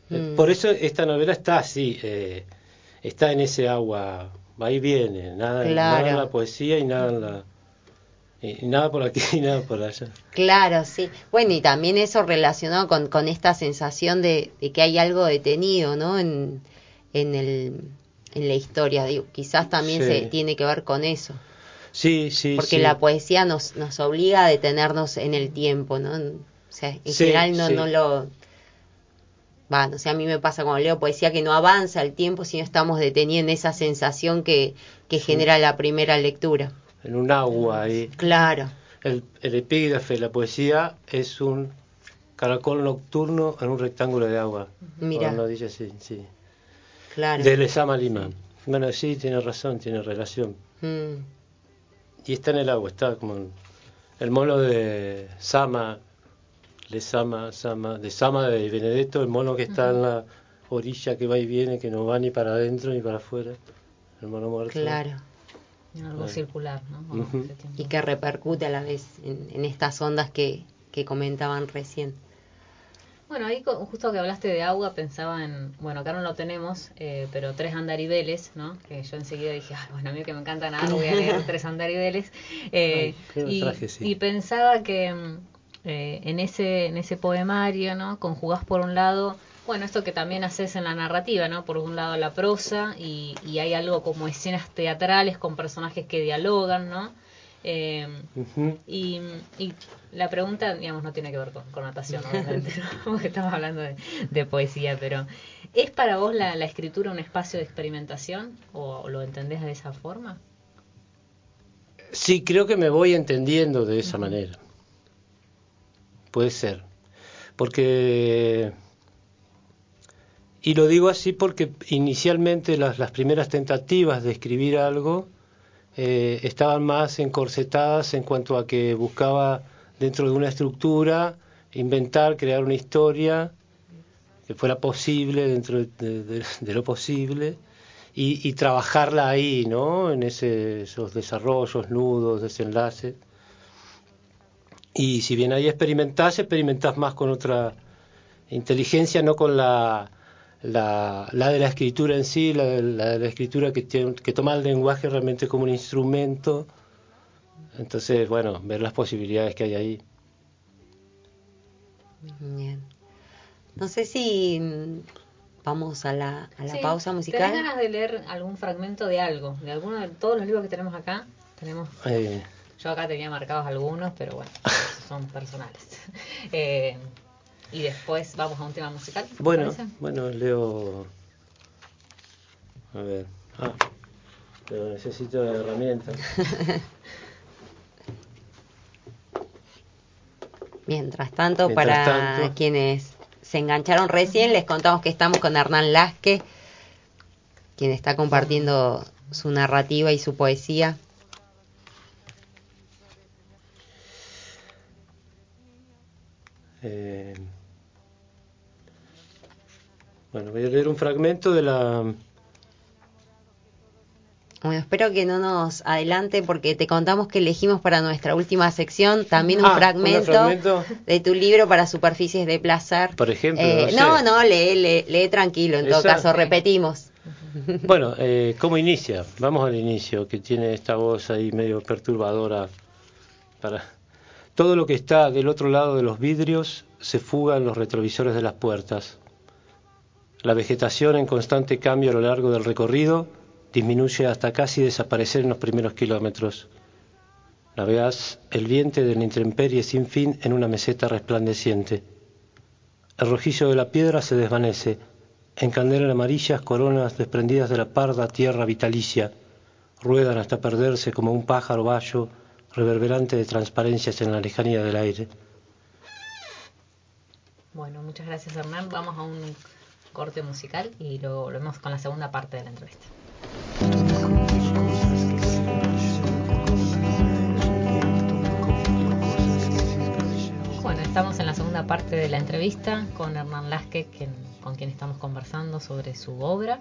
Eh, mm. Por eso esta novela está así, eh, está en ese agua, va y viene, nada, nada en la poesía y nada en la... Y nada por aquí [LAUGHS] y nada por allá. Claro, sí. Bueno, y también eso relacionado con, con esta sensación de, que hay algo detenido, ¿no? En, en, el, en la historia. Digo, quizás también se tiene que ver con eso. Sí, sí. Porque la poesía nos, nos obliga a detenernos en el tiempo, ¿no? O sea, en general no, no lo... Va, no sé, a mí me pasa cuando leo poesía que no avanza el tiempo, sino estamos deteniendo esa sensación que, que genera la primera lectura. En un agua ahí. Claro. El, el epígrafe de la poesía es un caracol nocturno en un rectángulo de agua. Mira. No dice así, sí. Claro. De Lesama Lima. Bueno, sí, tiene razón, tiene relación. Mm y está en el agua, está como el mono de Sama, de Sama, Sama, de Sama de Benedetto, el mono que está en la orilla que va y viene, que no va ni para adentro ni para afuera, el mono muerto. Claro. Algo circular, ¿no? Y que repercute a la vez en, en estas ondas que, que comentaban recién. Bueno, ahí justo que hablaste de agua, pensaba en, bueno, acá no lo tenemos, eh, pero tres andaribeles, ¿no? Que yo enseguida dije, Ay, bueno, a mí que me encantan agua, voy a leer [LAUGHS] tres andaribeles. Eh, y, pensaba que mm, eh, en, ese, en ese poemario, ¿no? Conjugás por un lado, bueno, esto que también haces en la narrativa, ¿no? Por un lado la prosa y, y hay algo como escenas teatrales con personajes que dialogan, ¿no? Eh, y, la pregunta, digamos, no tiene que ver con, natación, obviamente, [LAUGHS] porque estamos hablando de, poesía, pero ¿es para vos la, escritura un espacio de experimentación o lo entendés de esa forma? Sí, creo que me voy entendiendo de esa manera. Puede ser. Porque... Y lo digo así porque inicialmente las, las primeras tentativas de escribir algo eh, estaban más encorsetadas en cuanto a que buscaba dentro de una estructura inventar, crear una historia que fuera posible dentro de, lo posible y, trabajarla ahí, ¿no? En ese, esos desarrollos, nudos, desenlaces. Y si bien ahí experimentás, experimentás más con otra inteligencia, no con la la, la de la escritura en sí, la de la, escritura que, que toma el lenguaje realmente como un instrumento. Entonces, bueno, ver las posibilidades que hay ahí. Bien. No sé si vamos a la, a la pausa musical. ¿Tenés ganas de leer algún fragmento de algo? De alguno de todos los libros que tenemos acá. Tenemos. Eh. Yo acá tenía marcados algunos, pero bueno, [LAUGHS] son personales. [LAUGHS] eh, y después vamos a un tema musical. Bueno, bueno, leo. A ver. Ah, pero necesito herramientas. [LAUGHS] Mientras tanto, para quienes se engancharon recién, les contamos que estamos con Hernán Lasque, quien está compartiendo su narrativa y su poesía. Eh, bueno, voy a leer un fragmento de la... Bueno, espero que no nos adelante porque te contamos que elegimos para nuestra última sección también un, ah, fragmento, de tu libro para superficies de placer. Por ejemplo. Eh, no, no, lee, lee, tranquilo, en todo caso, repetimos. [LAUGHS] Bueno, eh, ¿cómo inicia? Vamos al inicio, que tiene esta voz ahí medio perturbadora. Para... Todo lo que está del otro lado de los vidrios se fuga en los retrovisores de las puertas. La vegetación en constante cambio a lo largo del recorrido disminuye hasta casi desaparecer en los primeros kilómetros. Navegas el viento de la intemperie sin fin en una meseta resplandeciente. El rojillo de la piedra se desvanece, encandelan amarillas coronas desprendidas de la parda tierra vitalicia, ruedan hasta perderse como un pájaro bayo reverberante de transparencias en la lejanía del aire. Bueno, muchas gracias Hernán. Vamos a un corte musical y lo volvemos con la segunda parte de la entrevista. Bueno, estamos en la segunda parte de la entrevista con Hernán Lasque, con quien estamos conversando sobre su obra.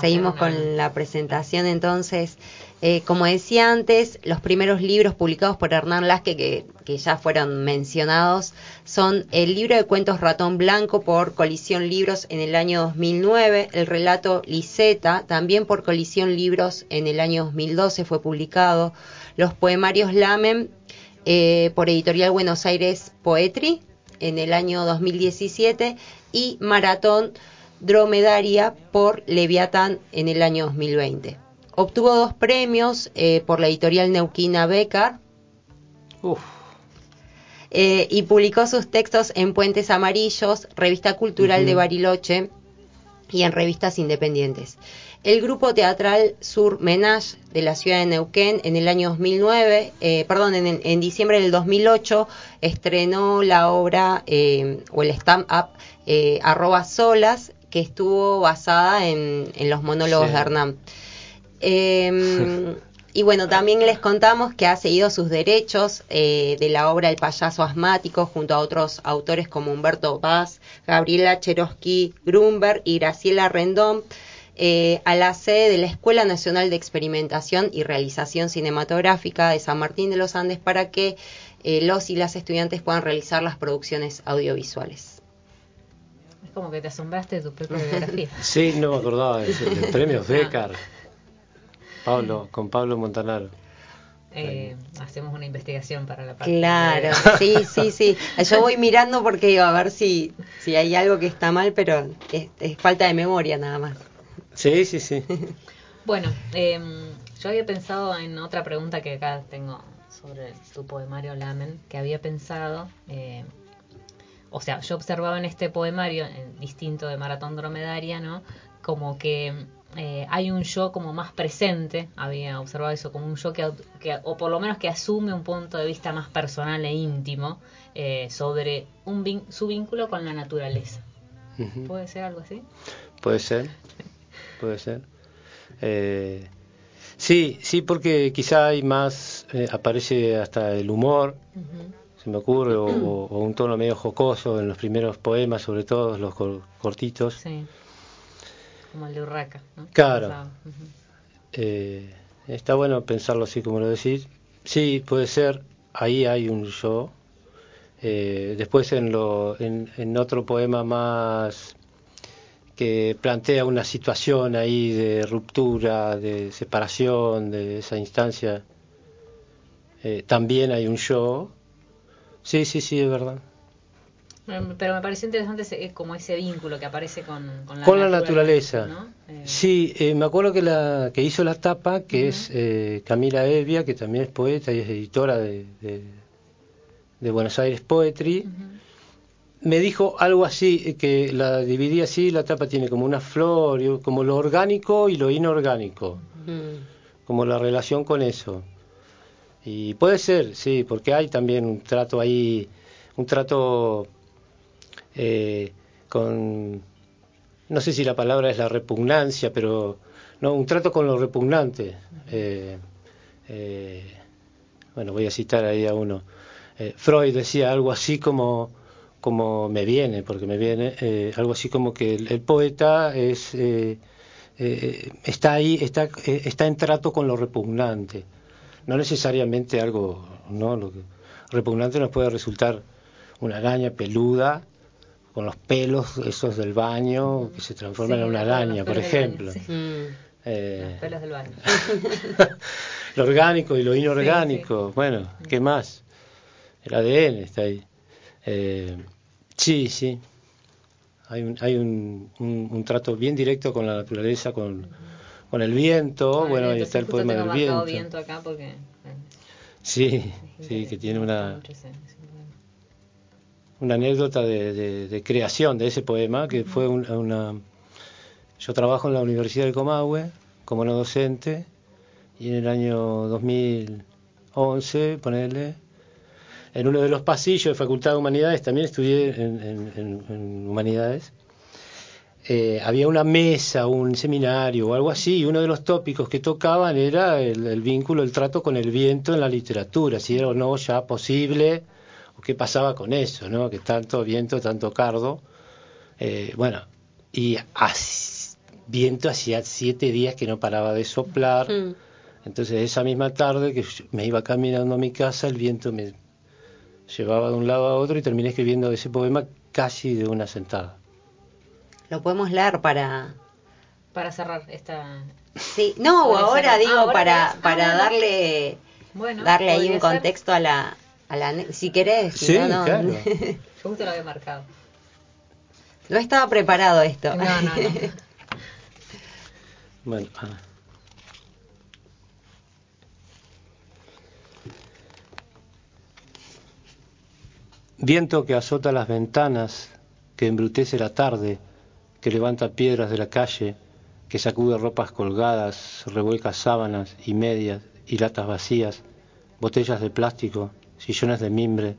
Seguimos con la presentación entonces. Eh, como decía antes, los primeros libros publicados por Hernán Lasque, que, que, ya fueron mencionados, son el libro de cuentos Ratón Blanco por Colisión Libros en el año 2009, el relato Liseta, también por Colisión Libros en el año 2012 fue publicado, los poemarios Lamen eh, por Editorial Buenos Aires Poetry en el año 2017 y Maratón Dromedaria por Leviatán en el año 2020. Obtuvo dos premios eh, por la editorial Neuquina Becar. Eh, y publicó sus textos en Puentes Amarillos, Revista Cultural de Bariloche y en revistas independientes. El grupo teatral Sur Menage de la ciudad de Neuquén en el año 2009, eh, perdón, en, diciembre del 2008 estrenó la obra o el stand-up arroba solas que estuvo basada en, los monólogos de Hernán. Eh, [LAUGHS] y bueno, también les contamos que ha seguido sus derechos eh, de la obra El payaso asmático junto a otros autores como Humberto Paz, Gabriela Cherosky Grunberg y Graciela Rendón. Eh, a la sede de la Escuela Nacional de Experimentación y Realización Cinematográfica de San Martín de los Andes para que eh, los y las estudiantes puedan realizar las producciones audiovisuales. Es como que te asombraste de tu propia [LAUGHS] biografía. sí, no me acordaba del premio Becar. Pablo, con Pablo Montanaro. Eh, hacemos una investigación para la parte Claro, sí, sí, sí. Yo voy mirando porque a ver si, si hay algo que está mal, pero es, falta de memoria nada más. Sí, sí, sí. [LAUGHS] bueno, em, Yo había pensado en otra pregunta que acá tengo sobre tu poemario Lamen, que había pensado, eh, o sea, yo observaba en este poemario, en distinto de Maratón Dromedaria, ¿no? Como que eh, hay un yo como más presente, había observado eso, como un yo que, o por lo menos que asume un punto de vista más personal e íntimo eh, sobre un su vínculo con la naturaleza. ¿Puede ser algo así? Puede ser, puede ser. Eh, sí, sí, porque quizá hay más, aparece hasta el humor, se me ocurre, o, un tono medio jocoso en los primeros poemas, sobre todo los cortitos. Sí como el de Urraca. ¿no? Claro. Eh, está bueno pensarlo así como lo decís. Sí, puede ser, ahí hay un yo. Eh, después en, lo, en, otro poema más que plantea una situación ahí de ruptura, de separación, de esa instancia, eh, también hay un yo. Sí, sí, sí, es verdad. Pero me pareció interesante ese, como ese vínculo que aparece con, con la con naturaleza. La naturaleza. Eh, sí, eh, me acuerdo que la que hizo la tapa, que es eh, Camila Evia, que también es poeta y es editora de, de, Buenos Aires Poetry, me dijo algo así, que la dividí así, la tapa tiene como una flor, como lo orgánico y lo inorgánico, como la relación con eso. Y puede ser, sí, porque hay también un trato ahí, un trato eh, con, no sé si la palabra es la repugnancia, pero no, un trato con lo repugnante. Eh, eh, bueno, voy a citar ahí a uno. Freud decía algo así como, como me viene, porque me viene, algo así como que el, poeta es, está ahí, está, está en trato con lo repugnante. No necesariamente algo, ¿no? Lo repugnante nos puede resultar una araña peluda con los pelos esos del baño que se transforman en una araña, por ejemplo. Eh, los pelos del baño. [LAUGHS] lo orgánico y lo inorgánico. Bueno, ¿qué más? El ADN está ahí. Eh, sí, sí. Hay, un, hay un, un, trato bien directo con la naturaleza, con, con el viento. bueno, ahí está el poema del viento. viento acá porque, sí, sí, que tiene una una anécdota de, creación de ese poema, que fue una... Yo trabajo en la Universidad del Comahue como no docente y en el año 2011, ponerle, en uno de los pasillos de Facultad de Humanidades, también estudié en, Humanidades, eh, había una mesa, un seminario o algo así, y uno de los tópicos que tocaban era el, el, vínculo, el trato con el viento en la literatura, si era o no ya posible qué pasaba con eso, ¿no? Que tanto viento, tanto cardo. Eh, bueno, y viento hacía siete días que no paraba de soplar. Mm. Entonces esa misma tarde que me iba caminando a mi casa, el viento me llevaba de un lado a otro y terminé escribiendo ese poema casi de una sentada. Lo podemos leer para... Para cerrar esta... Sí, no, ahora digo para, para darle, bueno, darle ahí un contexto a la, si querés, sí, no, no. Claro. [LAUGHS] Yo justo lo había marcado. No estaba preparado esto. No, no, no. [LAUGHS] bueno, ah. Viento que azota las ventanas, que embrutece la tarde, que levanta piedras de la calle, que sacude ropas colgadas, revuelca sábanas y medias y latas vacías, botellas de plástico, sillones de mimbre,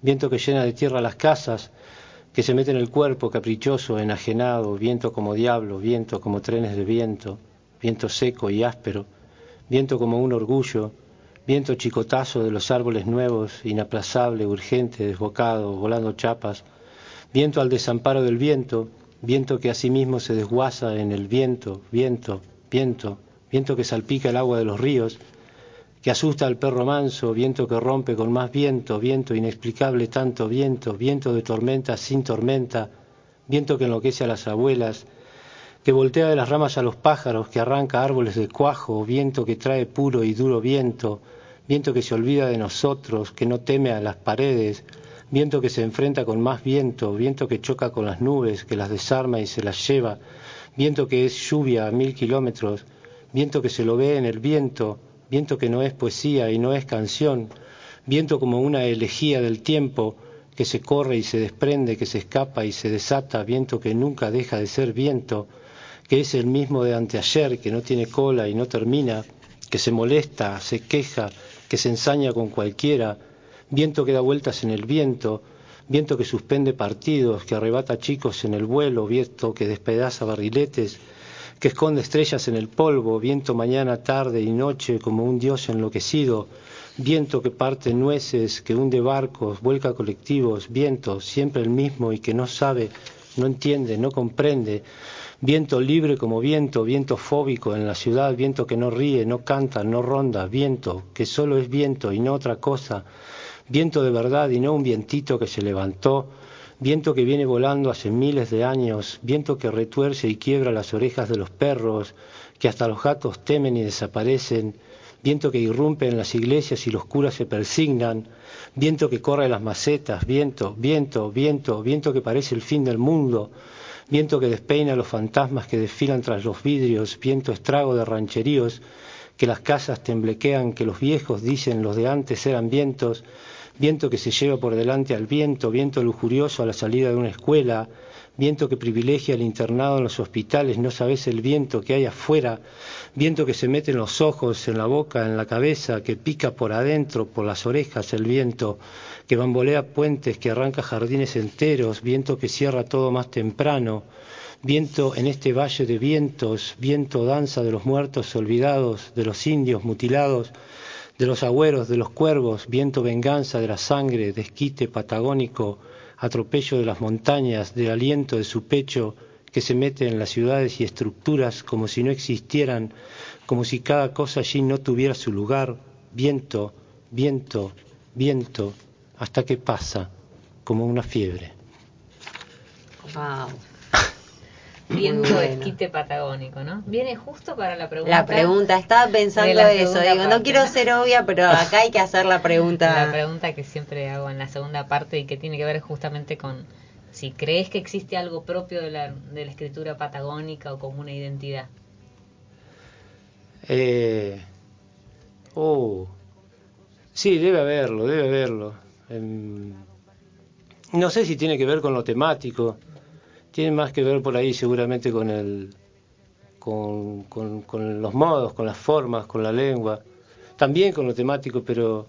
viento que llena de tierra las casas, que se mete en el cuerpo caprichoso, enajenado, viento como diablo, viento como trenes de viento, viento seco y áspero, viento como un orgullo, viento chicotazo de los árboles nuevos, inaplazable, urgente, desbocado, volando chapas, viento al desamparo del viento, viento que asimismo se desguaza en el viento, viento, viento, viento que salpica el agua de los ríos, que asusta al perro manso, viento que rompe con más viento, viento inexplicable tanto viento, viento de tormenta sin tormenta, viento que enloquece a las abuelas, que voltea de las ramas a los pájaros, que arranca árboles de cuajo, viento que trae puro y duro viento, viento que se olvida de nosotros, que no teme a las paredes, viento que se enfrenta con más viento, viento que choca con las nubes, que las desarma y se las lleva, viento que es lluvia a mil kilómetros, viento que se lo ve en el viento, viento que no es poesía y no es canción, viento como una elegía del tiempo que se corre y se desprende, que se escapa y se desata, viento que nunca deja de ser viento, que es el mismo de anteayer, que no tiene cola y no termina, que se molesta, se queja, que se ensaña con cualquiera, viento que da vueltas en el viento, viento que suspende partidos, que arrebata chicos en el vuelo, viento que despedaza barriletes, que esconde estrellas en el polvo, viento mañana, tarde y noche como un dios enloquecido, viento que parte nueces, que hunde barcos, vuelca colectivos, viento siempre el mismo y que no sabe, no entiende, no comprende, viento libre como viento, viento fóbico en la ciudad, viento que no ríe, no canta, no ronda, viento que solo es viento y no otra cosa, viento de verdad y no un vientito que se levantó, viento que viene volando hace miles de años, viento que retuerce y quiebra las orejas de los perros, que hasta los gatos temen y desaparecen, viento que irrumpe en las iglesias y los curas se persignan, viento que corre las macetas, viento, viento, viento, viento que parece el fin del mundo, viento que despeina los fantasmas que desfilan tras los vidrios, viento estrago de rancheríos, que las casas temblequean, que los viejos dicen los de antes eran vientos, viento que se lleva por delante al viento, viento lujurioso a la salida de una escuela, viento que privilegia el internado en los hospitales, no sabes el viento que hay afuera, viento que se mete en los ojos, en la boca, en la cabeza, que pica por adentro, por las orejas el viento, que bambolea puentes, que arranca jardines enteros, viento que cierra todo más temprano, viento en este valle de vientos, viento danza de los muertos olvidados, de los indios mutilados, de los agüeros, de los cuervos, viento venganza de la sangre, desquite patagónico, atropello de las montañas, del aliento de su pecho que se mete en las ciudades y estructuras como si no existieran, como si cada cosa allí no tuviera su lugar, viento, viento, viento, hasta que pasa, como una fiebre. Wow [LAUGHS] viento esquite patagónico, ¿no? Viene justo para la pregunta. La pregunta, estaba pensando eso, digo, no quiero ser obvia, pero acá hay que hacer la pregunta. La pregunta que siempre hago en la segunda parte y que tiene que ver justamente con si crees que existe algo propio de la, de la escritura patagónica o como una identidad. Eh, oh, sí, debe haberlo, debe haberlo. Em, no sé si tiene que ver con lo temático. Tiene más que ver por ahí seguramente con el con, con, los modos, con las formas, con la lengua, también con lo temático, pero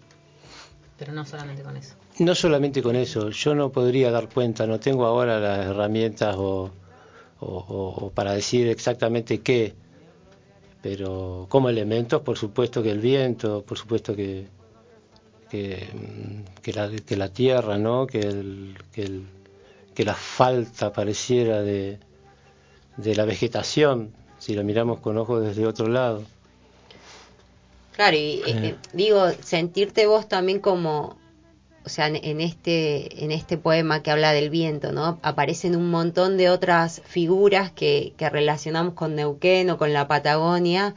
pero no solamente con eso. No solamente con eso, yo no podría dar cuenta, no tengo ahora las herramientas o, o, para decir exactamente qué, pero como elementos, por supuesto que el viento, por supuesto que, que, que, la, que la tierra, ¿no? que el, que el que la falta pareciera de, de la vegetación, si la miramos con ojos desde otro lado. Claro, y eh, eh, digo, sentirte vos también como, o sea, en, este, en este poema que habla del viento, ¿no? Aparecen un montón de otras figuras que, que relacionamos con Neuquén o con la Patagonia,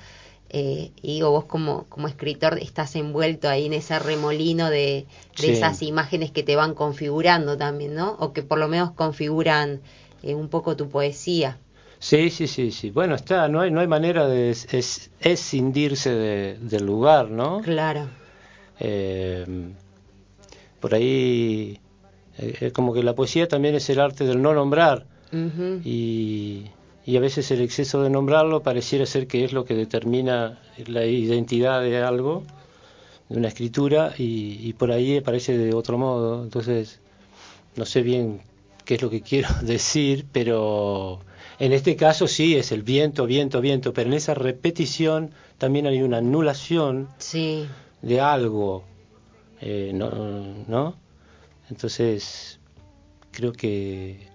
eh, y digo, vos como, como escritor estás envuelto ahí en ese remolino de, esas imágenes que te van configurando también, ¿no? O que por lo menos configuran eh, un poco tu poesía. Sí, sí, sí, sí. Bueno, está, no hay, no hay manera de es, escindirse del lugar, ¿no? Claro. Eh, por ahí, como que la poesía también es el arte del no nombrar. Y y a veces el exceso de nombrarlo pareciera ser que es lo que determina la identidad de algo, de una escritura, y, por ahí aparece de otro modo. Entonces, no sé bien qué es lo que [LAUGHS] quiero decir, pero en este caso sí es el viento, viento, viento, pero en esa repetición también hay una anulación sí. de algo, eh, ¿no? ¿no? Entonces, creo que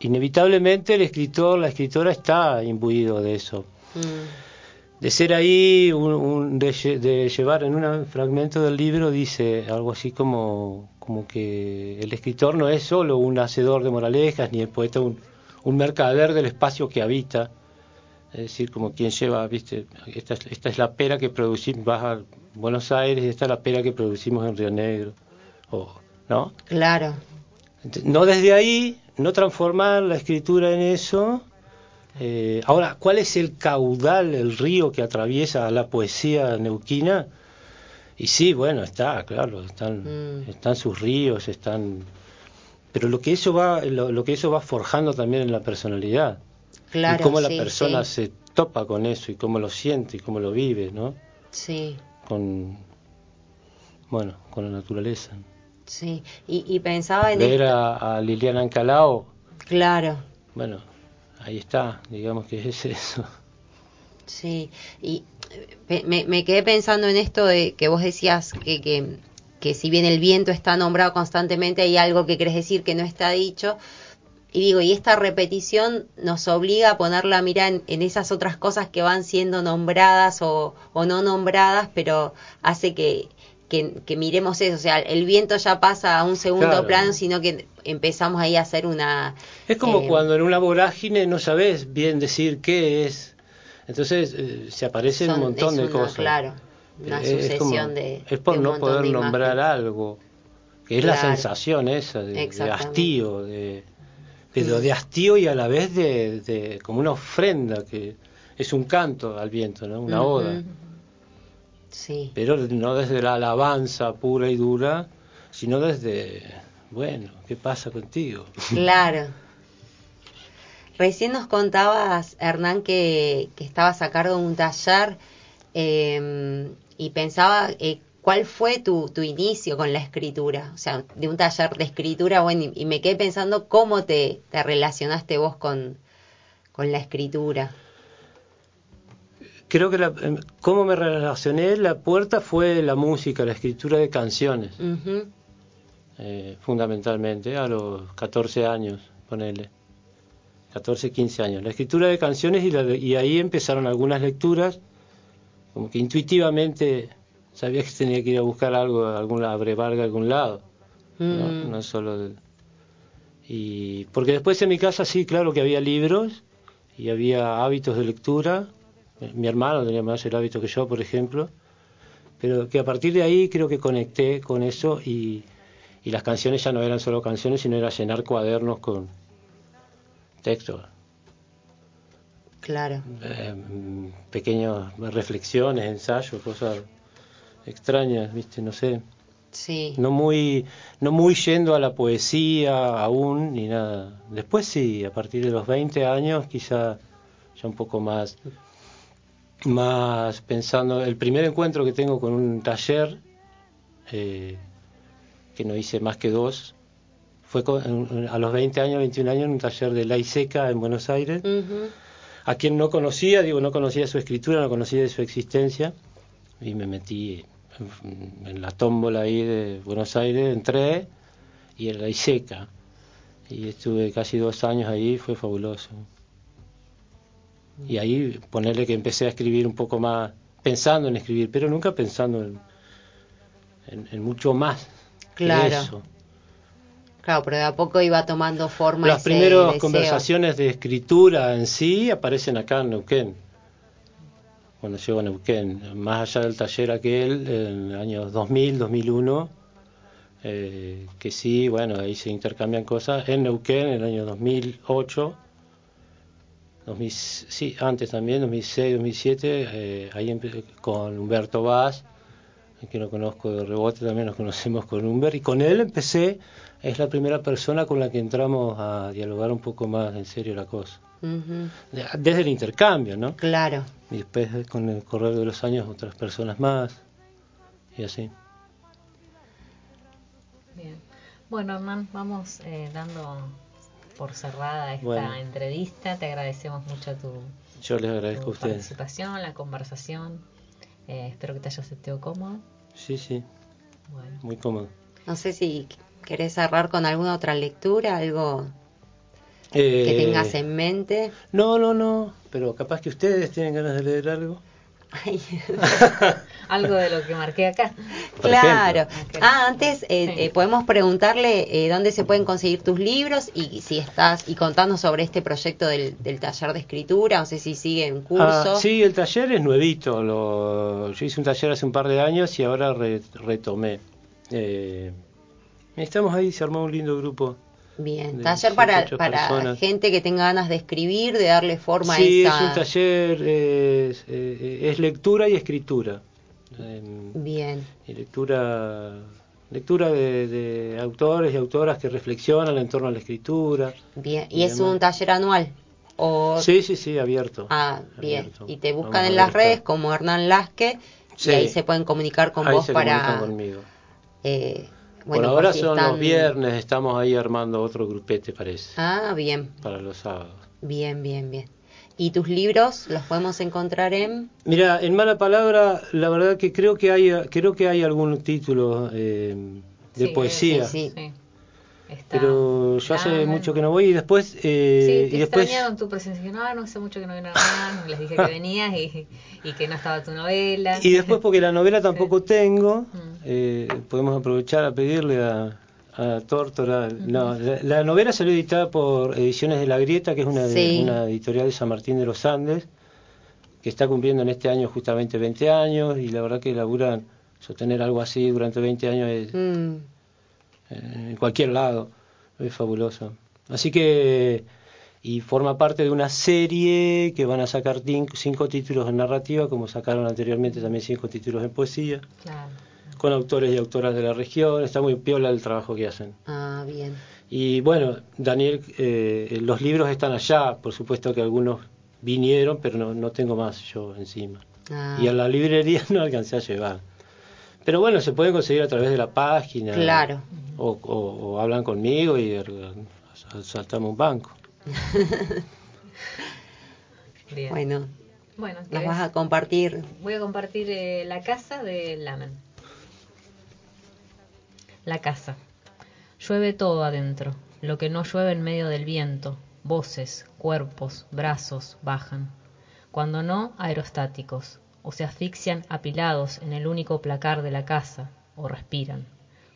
inevitablemente el escritor, la escritora está imbuido de eso. Mm. De ser ahí, un, de, llevar en un fragmento del libro, dice algo así como, como que el escritor no es solo un hacedor de moralejas, ni el poeta un, un mercader del espacio que habita. Es decir, como quien lleva, viste, esta, esta es la pera que producimos, vas a Buenos Aires y esta es la pera que producimos en Río Negro. O, ¿No? Claro. No desde ahí, no transformar la escritura en eso, Eh, ahora, ¿cuál es el caudal, el río que atraviesa la poesía neuquina? Y sí, bueno, está, claro, están, mm. están sus ríos, están... Pero lo que eso va, lo, que eso va forjando también en la personalidad. Claro, y cómo la persona se topa con eso y cómo lo siente y cómo lo vive, ¿no? Sí. Con, bueno, con la naturaleza. Sí, y, pensaba en... Ver a, Liliana Ancalao. Claro. Bueno, ahí está, digamos que es eso. Sí, y me, me, quedé pensando en esto de que vos decías que, que, que, si bien el viento está nombrado constantemente, hay algo que querés decir que no está dicho. Y digo, y esta repetición nos obliga a poner la mirada en, esas otras cosas que van siendo nombradas o, o no nombradas, pero hace que, que, miremos eso. O sea, el viento ya pasa a un segundo plano, sino que empezamos ahí a hacer una... Es como eh, cuando en una vorágine no sabes bien decir qué es entonces eh, se aparecen un montón de cosas. Claro, una sucesión de. Es por no poder nombrar algo, que es la sensación esa de, hastío, de, pero de hastío y a la vez de, como una ofrenda, que es un canto al viento, ¿no? una oda. Sí. Pero no desde la alabanza pura y dura, sino desde, bueno, ¿qué pasa contigo? Claro. Recién nos contabas, Hernán, que, que estabas a cargo de un taller em, y pensaba eh, cuál fue tu, tu, inicio con la escritura, o sea, de un taller de escritura, bueno, y, me quedé pensando cómo te, te relacionaste vos con, con, la escritura. Creo que la, em, cómo me relacioné, la puerta fue la música, la escritura de canciones, eh, fundamentalmente, a los 14 años, ponele. 14, 15 años. La escritura de canciones y, y ahí empezaron algunas lecturas, como que intuitivamente sabía que tenía que ir a buscar algo, alguna brevar de algún lado, ¿no? Mm. no solo... y porque después en mi casa sí, claro que había libros y había hábitos de lectura. Mi hermano tenía más el hábito que yo, por ejemplo, pero que a partir de ahí creo que conecté con eso y, y las canciones ya no eran solo canciones, sino era llenar cuadernos con, texto. Claro. Eh, pequeñas reflexiones, ensayos, cosas extrañas, ¿viste? No sé. Sí. No muy, no muy yendo a la poesía aún, ni nada. Después sí, a partir de los 20 años, quizá ya un poco más, más pensando. El primer encuentro que tengo con un taller, eh, que no hice más que dos, fue a los 20 años, 21 años en un taller de la Seca en Buenos Aires, a quien no conocía, digo, no conocía su escritura, no conocía de su existencia, y me metí en, la tómbola ahí de Buenos Aires, entré, y era la Seca, y estuve casi dos años ahí, fue fabuloso. Y ahí ponerle que empecé a escribir un poco más, pensando en escribir, pero nunca pensando en, mucho más. Claro. Que eso. Claro, pero de a poco iba tomando forma. Las primeras conversaciones de escritura en sí aparecen acá en Neuquén. Cuando llego a Neuquén, más allá del taller aquel, en años 2000, 2001, eh, que sí, bueno, ahí se intercambian cosas. En Neuquén, en el año 2008, 2000, sí, antes también, 2006, 2007, eh, ahí con Humberto Vaz, que lo conozco de rebote, también nos conocemos con Humberto, y con él empecé es la primera persona con la que entramos a dialogar un poco más en serio la cosa. Desde el intercambio, ¿no? Claro. Y después con el correr de los años otras personas más y así. Bien. Bueno, Hernán, vamos eh, dando por cerrada esta entrevista. Te agradecemos mucho tu, Yo les agradezco participación, la conversación. Eh, espero que te hayas sentido cómodo. Sí, sí. Bueno. Muy cómodo. No sé si ¿Querés cerrar con alguna otra lectura? ¿Algo que eh, tengas en mente? No, no, no. Pero capaz que ustedes tienen ganas de leer algo. [LAUGHS] algo de lo que marqué acá. claro. Ah, antes eh, eh, podemos preguntarle dónde se pueden conseguir tus libros y si estás y contarnos sobre este proyecto del, taller de escritura. No sé si sigue en curso. Ah, sí, el taller es nuevito. Lo, yo hice un taller hace un par de años y ahora retomé. Eh, Estamos ahí, se armó un lindo grupo. Bien, taller para, 18 para personas. gente que tenga ganas de escribir, de darle forma Sí, a es esa... un taller, eh, es, eh, es lectura y escritura. Em, Bien, y lectura lectura de, de autores y autoras que reflexionan en torno a la escritura. bien. Y ¿Y es demás. un taller anual? O... Sí, sí, sí, abierto. Ah, bien. Abierto. Y te buscan en las redes como Hernán Lasque Sí. y ahí se pueden comunicar con Ahí vos se para... comunican conmigo. eh, Por bueno, ahora si son están- los viernes, estamos ahí armando otro grupete, parece, Ah, bien, para los sábados. bien, bien, bien. ¿Y tus libros los podemos encontrar en...? Mira, en mala palabra, la verdad que creo que hay, creo que hay algún título eh, de Sí, poesía, sí, Sí. Está pero yo hace mucho que no voy y después, eh, Sí, te y después, extrañaron tu presencia. Dije, no, no hace mucho que no vino más. Les dije que venías y, y que no estaba tu novela. y después porque la novela tampoco tengo, Mm. Eh, podemos aprovechar a pedirle a, a Tórtora. No, la, la novela salió editada por Ediciones de la Grieta, que es una, Sí. una editorial de San Martín de los Andes, que está cumpliendo en este año justamente 20 años y la verdad que laburan sostener algo así durante 20 años es, Mm, eh, en cualquier lado. Es fabuloso. Así que, y forma parte de una serie que van a sacar cinco títulos en narrativa, como sacaron anteriormente también cinco títulos en poesía, Claro. Con autores y autoras de la región. Está muy piola el trabajo que hacen. ah, bien. Y bueno, Daniel, eh, los libros están allá, por supuesto que algunos vinieron, pero no, no tengo más yo encima. Ah, Y a la librería [LAUGHS] no alcancé a llevar. Pero bueno, se pueden conseguir a través de la página. Claro. O, o- o hablan conmigo y eh, saltamos un banco. [LAUGHS] Bien. Bueno, Bueno, nos vas a compartir. voy a compartir eh, la casa de Lamen. La casa. Llueve todo adentro, lo que no llueve en medio del viento. Voces, cuerpos, brazos bajan. Cuando no, aerostáticos, o se asfixian apilados en el único placar de la casa, o respiran.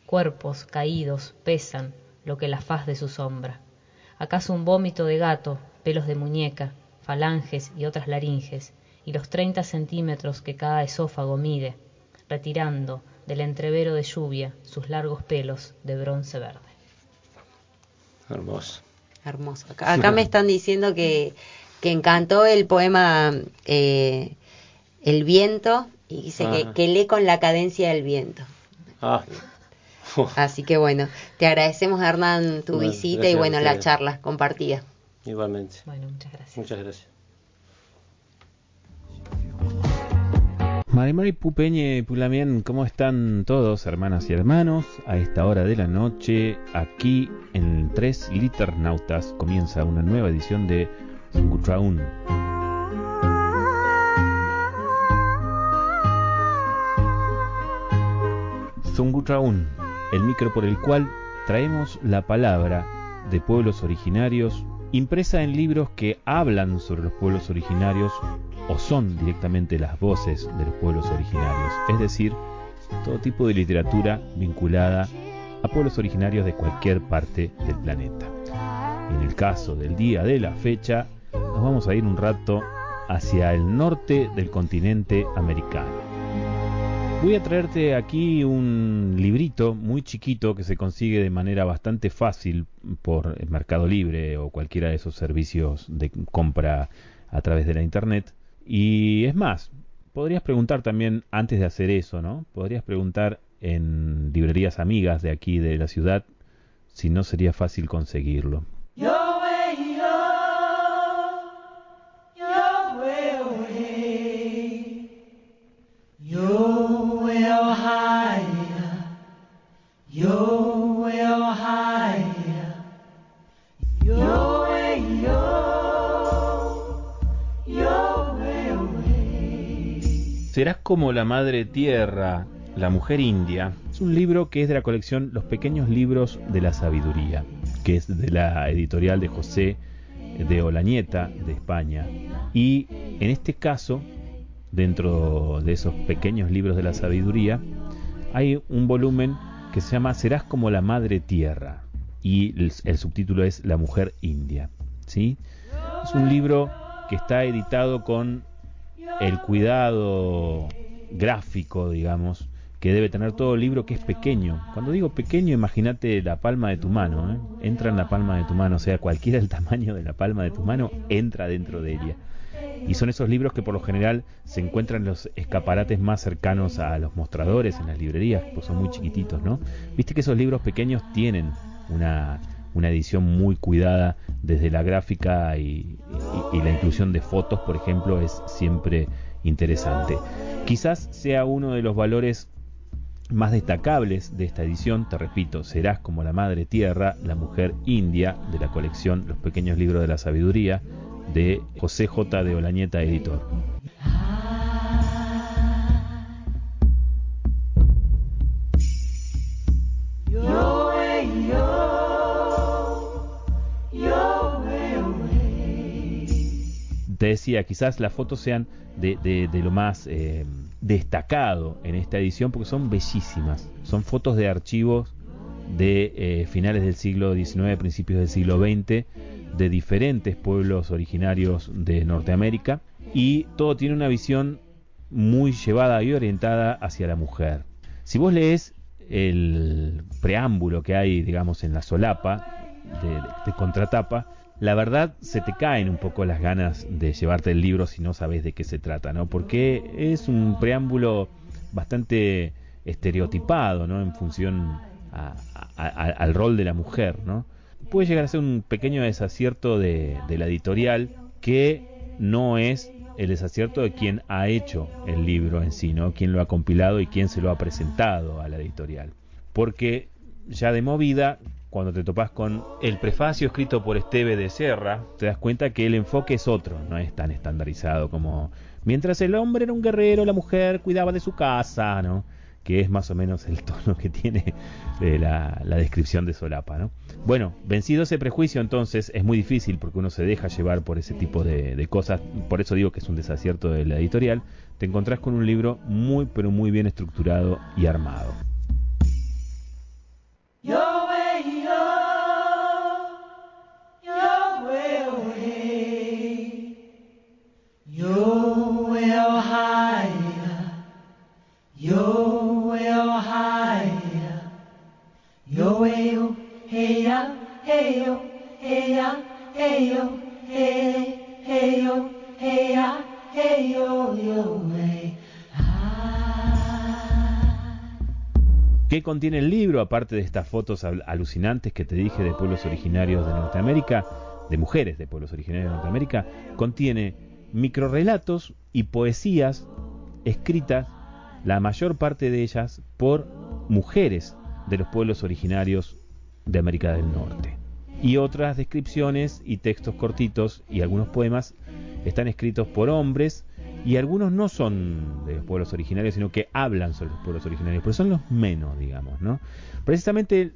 Cuerpos caídos pesan lo que la faz de su sombra. ¿Acaso un vómito de gato, pelos de muñeca, falanges y otras laringes, y los treinta centímetros que cada esófago mide, retirando del entrevero de lluvia sus largos pelos de bronce verde? Hermoso. Hermoso. Acá, acá me [LAUGHS] están diciendo que, que encantó el poema eh, El viento y dice que, Ajá. que lee con la cadencia del viento. Ah. [LAUGHS] Así que bueno, te agradecemos Hernán tu Bueno, visita y bueno la charla compartida. Igualmente. Bueno, muchas gracias. Muchas gracias. Marimari Pupeñe Pulamien, ¿cómo están todos, hermanas y hermanos? A esta hora de la noche, aquí en Tres Liternautas, comienza una nueva edición de Sungutraun. Zungutraun, el micro por el cual traemos la palabra de pueblos originarios impresa en libros que hablan sobre los pueblos originarios o son directamente las voces de los pueblos originarios, es decir, todo tipo de literatura vinculada a pueblos originarios de cualquier parte del planeta. En el caso del día de la fecha, nos vamos a ir un rato hacia el norte del continente americano. Voy a traerte aquí un librito muy chiquito que se consigue de manera bastante fácil por el Mercado Libre o cualquiera de esos servicios de compra a través de la internet. Y es más, podrías preguntar también antes de hacer eso, ¿no? Podrías preguntar en librerías amigas de aquí de la ciudad si no sería fácil conseguirlo. Como la madre tierra, la mujer india. Es un libro que es de la colección Los pequeños libros de la sabiduría, que es de la editorial de José de Olañeta de España. Y en este caso, dentro de esos pequeños libros de la sabiduría, hay un volumen que se llama Serás como la madre tierra y el, el subtítulo es La mujer india. ¿sí? Es un libro que está editado con el cuidado gráfico, digamos, que debe tener todo libro que es pequeño. Cuando digo pequeño, imagínate la palma de tu mano, ¿eh? entra en la palma de tu mano, o sea, cualquiera el tamaño de la palma de tu mano entra dentro de ella. Y son esos libros que por lo general se encuentran en los escaparates más cercanos a los mostradores en las librerías, pues son muy chiquititos, ¿no? Viste que esos libros pequeños tienen una, una edición muy cuidada desde la gráfica y, y, la inclusión de fotos, por ejemplo, es siempre interesante. Quizás sea uno de los valores más destacables de esta edición, te repito, serás como la Madre Tierra, la mujer india de la colección Los Pequeños Libros de la Sabiduría de José J. de Olañeta, editor. Te decía, quizás las fotos sean de, lo más eh, destacado en esta edición porque son bellísimas. Son fotos de archivos de eh, finales del siglo XIX, principios del siglo XX, de diferentes pueblos originarios de Norteamérica y todo tiene una visión muy llevada y orientada hacia la mujer. Si vos lees el preámbulo que hay, digamos, en la solapa de, contratapa, la verdad se te caen un poco las ganas de llevarte el libro si no sabes de qué se trata, ¿no? Porque es un preámbulo bastante estereotipado, ¿no? En función al rol de la mujer, ¿no? puede llegar a ser un pequeño desacierto de, la editorial que no es el desacierto de quien ha hecho el libro en sí, ¿no? Quien lo ha compilado y quien se lo ha presentado a la editorial. Porque ya de movida, cuando te topas con el prefacio escrito por Esteve de Serra, te das cuenta que el enfoque es otro, no es tan estandarizado como mientras el hombre era un guerrero, la mujer cuidaba de su casa, ¿no? que es más o menos el tono que tiene eh, la, descripción de Solapa. ¿no? Bueno, vencido ese prejuicio entonces es muy difícil porque uno se deja llevar por ese tipo de, de cosas, por eso digo que es un desacierto de la editorial, te encontrás con un libro muy pero muy bien estructurado y armado. ¿Qué contiene el libro, aparte de estas fotos alucinantes que te dije de pueblos originarios de Norteamérica, de mujeres de pueblos originarios de Norteamérica? Contiene microrelatos y poesías escritas, la mayor parte de ellas, por mujeres de los pueblos originarios de América del Norte. Y otras descripciones y textos cortitos y algunos poemas están escritos por hombres y algunos no son de los pueblos originarios, sino que hablan sobre los pueblos originarios, pero son los menos, digamos, ¿no? Precisamente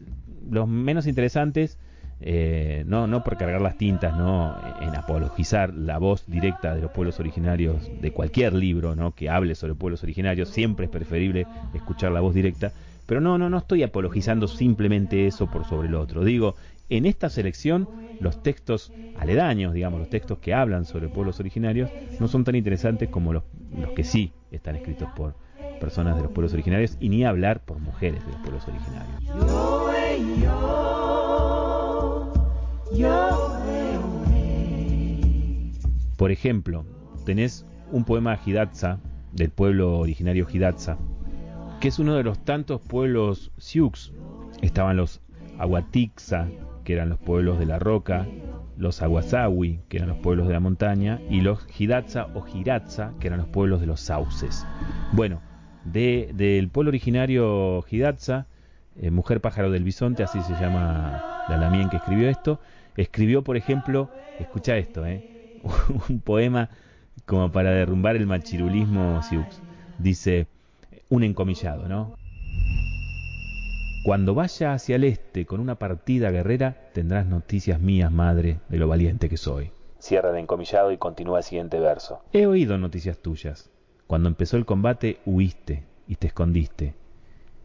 los menos interesantes, eh, no, no por cargar las tintas, ¿no? En apologizar la voz directa de los pueblos originarios de cualquier libro, ¿no? Que hable sobre pueblos originarios, siempre es preferible escuchar la voz directa, pero no, no, no estoy apologizando simplemente eso por sobre el otro. Digo, en esta selección, los textos aledaños, digamos, los textos que hablan sobre pueblos originarios, no son tan interesantes como los, los que sí están escritos por personas de los pueblos originarios y ni hablar por mujeres de los pueblos originarios. Por ejemplo, tenés un poema Hidatsa del pueblo originario Hidatsa que es uno de los tantos pueblos Sioux. Estaban los Aguatixa, que eran los pueblos de la roca, los Aguasawi, que eran los pueblos de la montaña, y los Hidatsa o Hiratsa, que eran los pueblos de los sauces. Bueno, de, del pueblo originario Hidatsa, eh, Mujer Pájaro del Bisonte, así se llama la Lamien que escribió esto, escribió, por ejemplo, escucha esto, eh, [LAUGHS] un poema como para derrumbar el machirulismo Sioux. Dice, un encomillado, ¿no? Cuando vaya hacia el este con una partida guerrera, tendrás noticias mías, madre, de lo valiente que soy. Cierra el encomillado y continúa el siguiente verso. He oído noticias tuyas. Cuando empezó el combate, huiste y te escondiste.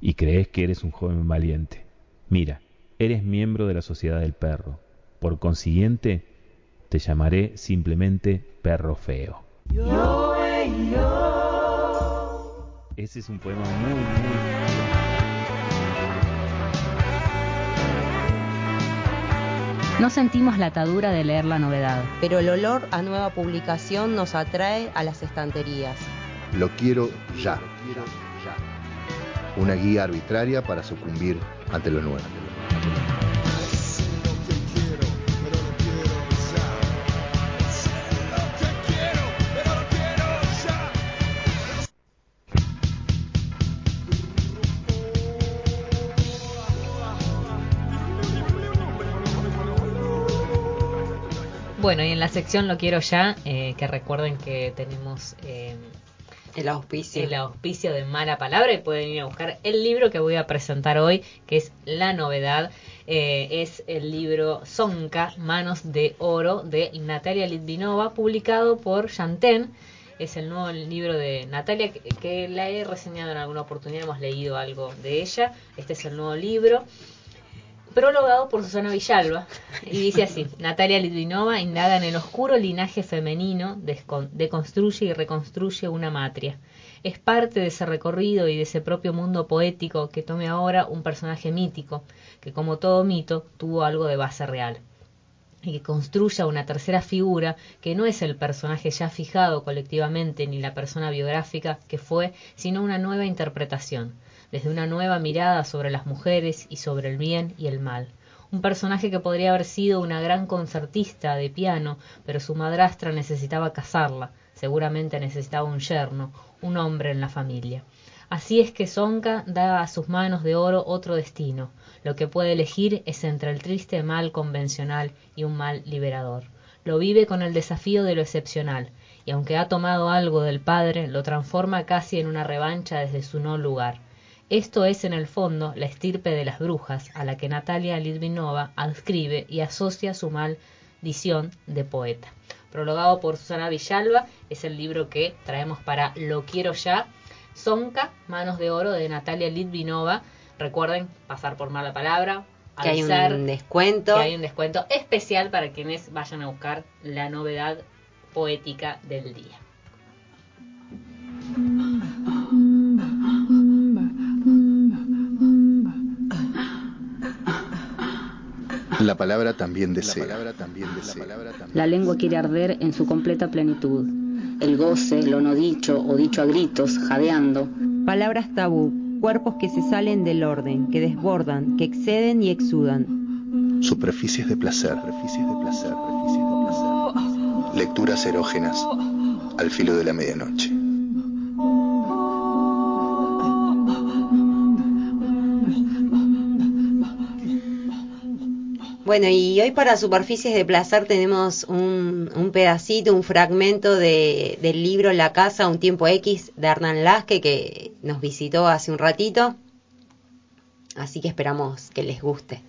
Y crees que eres un joven valiente. Mira, eres miembro de la Sociedad del Perro. Por consiguiente, te llamaré simplemente perro feo. Ese es un poema muy, muy... No sentimos la atadura de leer la novedad. Pero el olor a nueva publicación nos atrae a las estanterías. Lo quiero ya. Una guía arbitraria para sucumbir ante lo nuevo. Bueno, y en la sección Lo Quiero Ya, eh, que recuerden que tenemos eh, El auspicio. el auspicio de Mala Palabra y pueden ir a buscar el libro que voy a presentar hoy, que es La Novedad. Eh, es el libro Sonka, Manos de Oro, de Natalia Litvinova, publicado por Chanten. Es el nuevo libro de Natalia, que, que la he reseñado en alguna oportunidad, hemos leído algo de ella. Este es el nuevo libro prologado por Susana Villalba. Y dice así, Natalia Litvinova indaga en el oscuro linaje femenino, deconstruye y reconstruye una matria. Es parte de ese recorrido y de ese propio mundo poético que tome ahora un personaje mítico, que como todo mito tuvo algo de base real. Y que construya una tercera figura que no es el personaje ya fijado colectivamente ni la persona biográfica que fue, sino una nueva interpretación desde una nueva mirada sobre las mujeres y sobre el bien y el mal. Un personaje que podría haber sido una gran concertista de piano, pero su madrastra necesitaba casarla, seguramente necesitaba un yerno, un hombre en la familia. Así es que Sonka da a sus manos de oro otro destino. Lo que puede elegir es entre el triste mal convencional y un mal liberador. Lo vive con el desafío de lo excepcional, y aunque ha tomado algo del padre, lo transforma casi en una revancha desde su no lugar. Esto es en el fondo la estirpe de las brujas a la que Natalia Litvinova adscribe y asocia su maldición de poeta. Prologado por Susana Villalba, es el libro que traemos para Lo Quiero Ya. Sonka, Manos de Oro de Natalia Litvinova. Recuerden pasar por mala palabra. Que hay un descuento. que hay un descuento especial para quienes vayan a buscar la novedad poética del día. La palabra también desea. La palabra también desea. La lengua quiere arder en su completa plenitud. El goce, lo no dicho o dicho a gritos, jadeando, Palabras tabú, cuerpos que se salen del orden, que desbordan, que exceden y exudan. Superficies de placer. Superficies de placer. Superficies de placer. Lecturas erógenas al filo de la medianoche. Bueno, y hoy para Superficies de Placer tenemos un, pedacito, un fragmento de, del libro La Casa, un tiempo X de Hernán Lasque que nos visitó hace un ratito. Así que esperamos que les guste.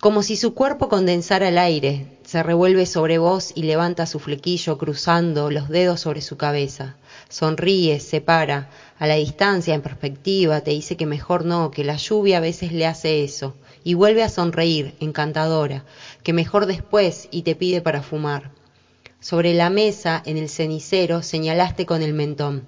Como si su cuerpo condensara el aire, se revuelve sobre vos y levanta su flequillo cruzando los dedos sobre su cabeza. Sonríe, se para, a la distancia, en perspectiva, te dice que mejor no, que la lluvia a veces le hace eso, y vuelve a sonreír, encantadora, que mejor después y te pide para fumar. Sobre la mesa, en el cenicero, señalaste con el mentón.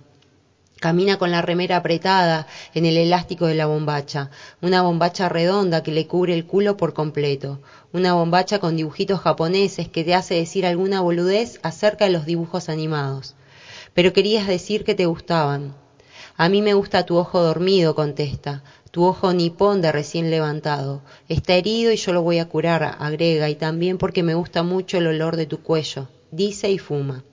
Camina con la remera apretada en el elástico de la bombacha, una bombacha redonda que le cubre el culo por completo, una bombacha con dibujitos japoneses que te hace decir alguna boludez acerca de los dibujos animados. Pero querías decir que te gustaban. A mí me gusta tu ojo dormido, contesta, tu ojo nipón de recién levantado. Está herido y yo lo voy a curar, agrega, y también porque me gusta mucho el olor de tu cuello, dice y fuma.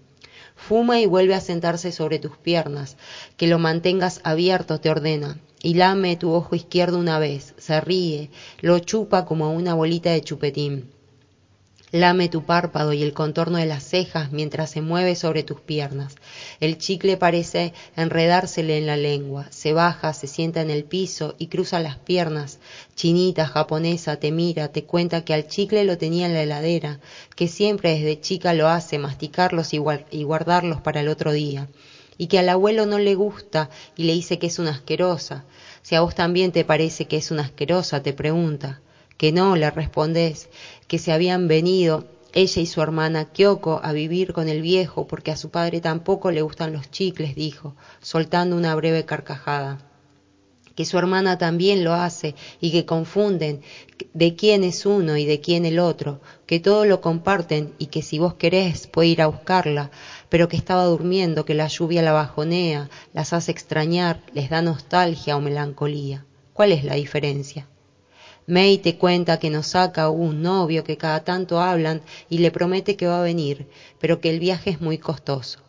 Fuma y vuelve a sentarse sobre tus piernas, que lo mantengas abierto, te ordena, y lame tu ojo izquierdo una vez, se ríe, lo chupa como una bolita de chupetín. Lame tu párpado y el contorno de las cejas mientras se mueve sobre tus piernas. El chicle parece enredársele en la lengua. Se baja, se sienta en el piso y cruza las piernas. Chinita, japonesa, te mira, te cuenta que al chicle lo tenía en la heladera, que siempre desde chica lo hace, masticarlos y, guar- y guardarlos para el otro día. Y que al abuelo no le gusta y le dice que es una asquerosa. Si a vos también te parece que es una asquerosa, te pregunta que no, le respondés, que se habían venido ella y su hermana Kyoko a vivir con el viejo porque a su padre tampoco le gustan los chicles, dijo, soltando una breve carcajada. Que su hermana también lo hace y que confunden de quién es uno y de quién el otro, que todo lo comparten y que si vos querés puede ir a buscarla, pero que estaba durmiendo, que la lluvia la bajonea, las hace extrañar, les da nostalgia o melancolía. ¿Cuál es la diferencia? May te cuenta que nos saca un novio que cada tanto hablan y le promete que va a venir, pero que el viaje es muy costoso.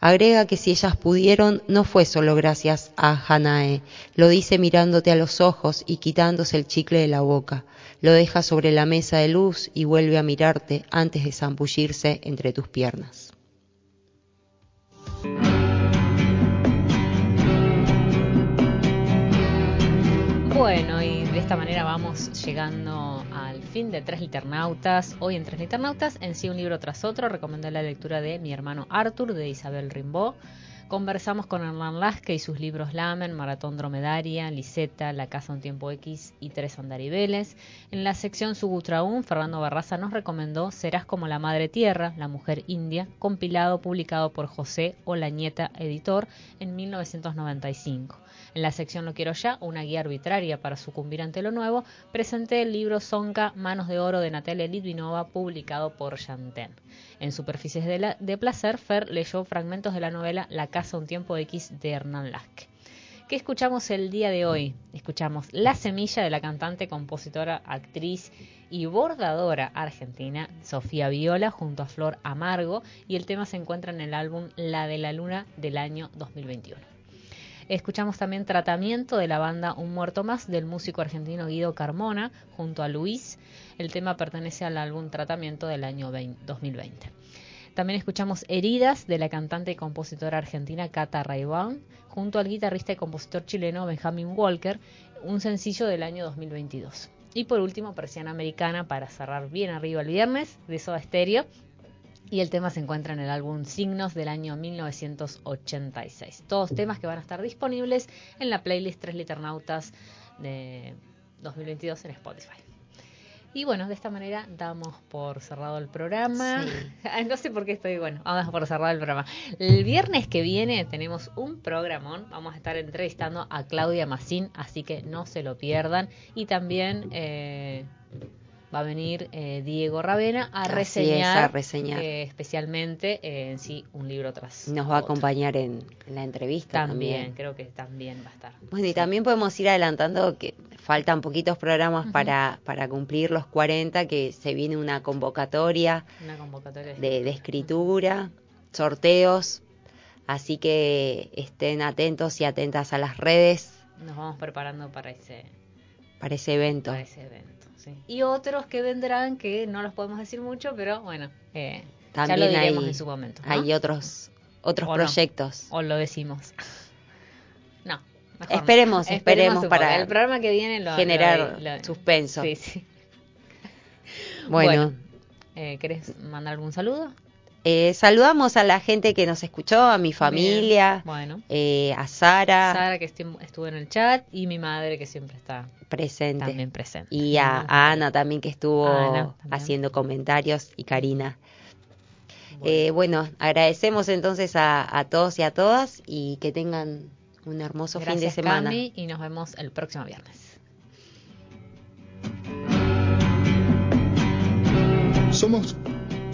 Agrega que si ellas pudieron no fue solo gracias a Hanae, lo dice mirándote a los ojos y quitándose el chicle de la boca, lo deja sobre la mesa de luz y vuelve a mirarte antes de zambullirse entre tus piernas. Bueno, esta manera vamos llegando al fin de Tres Liternautas. Hoy en Tres Liternautas, en sí un libro tras otro, recomendé la lectura de Mi hermano Arthur, de Isabel Rimbaud. Conversamos con Hernán Lasque y sus libros Lamen, Maratón Dromedaria, Liseta, La Casa un Tiempo X y Tres Andaribeles. En la sección Sugutraún, Fernando Barraza nos recomendó Serás como la Madre Tierra, la Mujer India, compilado, publicado por José Olañeta, editor, en 1995. En la sección No quiero ya, una guía arbitraria para sucumbir ante lo nuevo, presenté el libro Sonka, Manos de Oro de Natalia Litvinova, publicado por Yanten. En Superficies de, Placer, Fer leyó fragmentos de la novela La Casa un Tiempo X de Hernán Lasque. ¿Qué escuchamos el día de hoy? Escuchamos La Semilla de la cantante, compositora, actriz y bordadora argentina Sofía Viola junto a Flor Amargo y el tema se encuentra en el álbum La de la Luna del año 2021. Escuchamos también Tratamiento de la banda Un Muerto Más del músico argentino Guido Carmona junto a Luis. El tema pertenece al álbum Tratamiento del año 2020. También escuchamos Heridas de la cantante y compositora argentina Cata Raibán junto al guitarrista y compositor chileno Benjamin Walker, un sencillo del año 2022. Y por último, Persiana Americana para cerrar bien arriba el viernes de Soda Stereo y el tema se encuentra en el álbum Signos del año 1986. Todos temas que van a estar disponibles en la playlist Tres Liternautas de 2022 en Spotify. Y bueno, de esta manera damos por cerrado el programa. [LAUGHS] no sé por qué estoy, bueno, vamos por cerrado el programa. El viernes que viene tenemos un programón. Vamos a estar entrevistando a Claudia Massín, así que no se lo pierdan. Y también... Eh, va a venir eh, Diego Ravena a reseñar, eh, especialmente eh, en sí un libro tras. Nos va a acompañar en, la entrevista también, creo que también va a estar. Bueno, y también podemos ir adelantando que faltan poquitos programas para, para cumplir los 40, que se viene una convocatoria, una convocatoria de, de escritura, sorteos, así que estén atentos y atentas a las redes. Nos vamos preparando para ese, para ese evento. Para ese evento. Y otros que vendrán que no los podemos decir mucho, pero bueno, eh, ya lo diremos en su momento. Hay otros otros proyectos. o lo decimos. [LAUGHS] no. Esperemos, esperemos, para el programa que viene lo, generar suspenso. Sí, sí. Bueno, eh, ¿querés mandar algún saludo? Eh, saludamos a la gente que nos escuchó, a mi familia, bueno. eh, a Sara. Sara que estuvo en el chat y mi madre que siempre está presente. También presente. Y a, Ana también que estuvo haciendo comentarios y Karina. Bueno, eh, agradecemos entonces a, todos y a todas y que tengan un hermoso fin de semana. y nos vemos el próximo viernes. Somos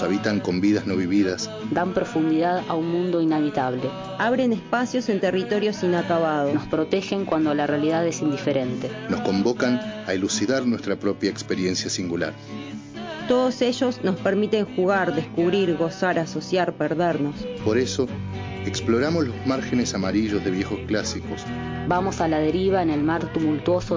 Nos habitan con vidas no vividas. Dan profundidad a un mundo inhabitable. Abren espacios en territorios inacabados. Nos protegen cuando la realidad es indiferente. Nos convocan a elucidar nuestra propia experiencia singular. Todos ellos nos permiten jugar, descubrir, gozar, asociar, perdernos. Por eso, exploramos los márgenes amarillos de viejos clásicos. Vamos a la deriva en el mar tumultuoso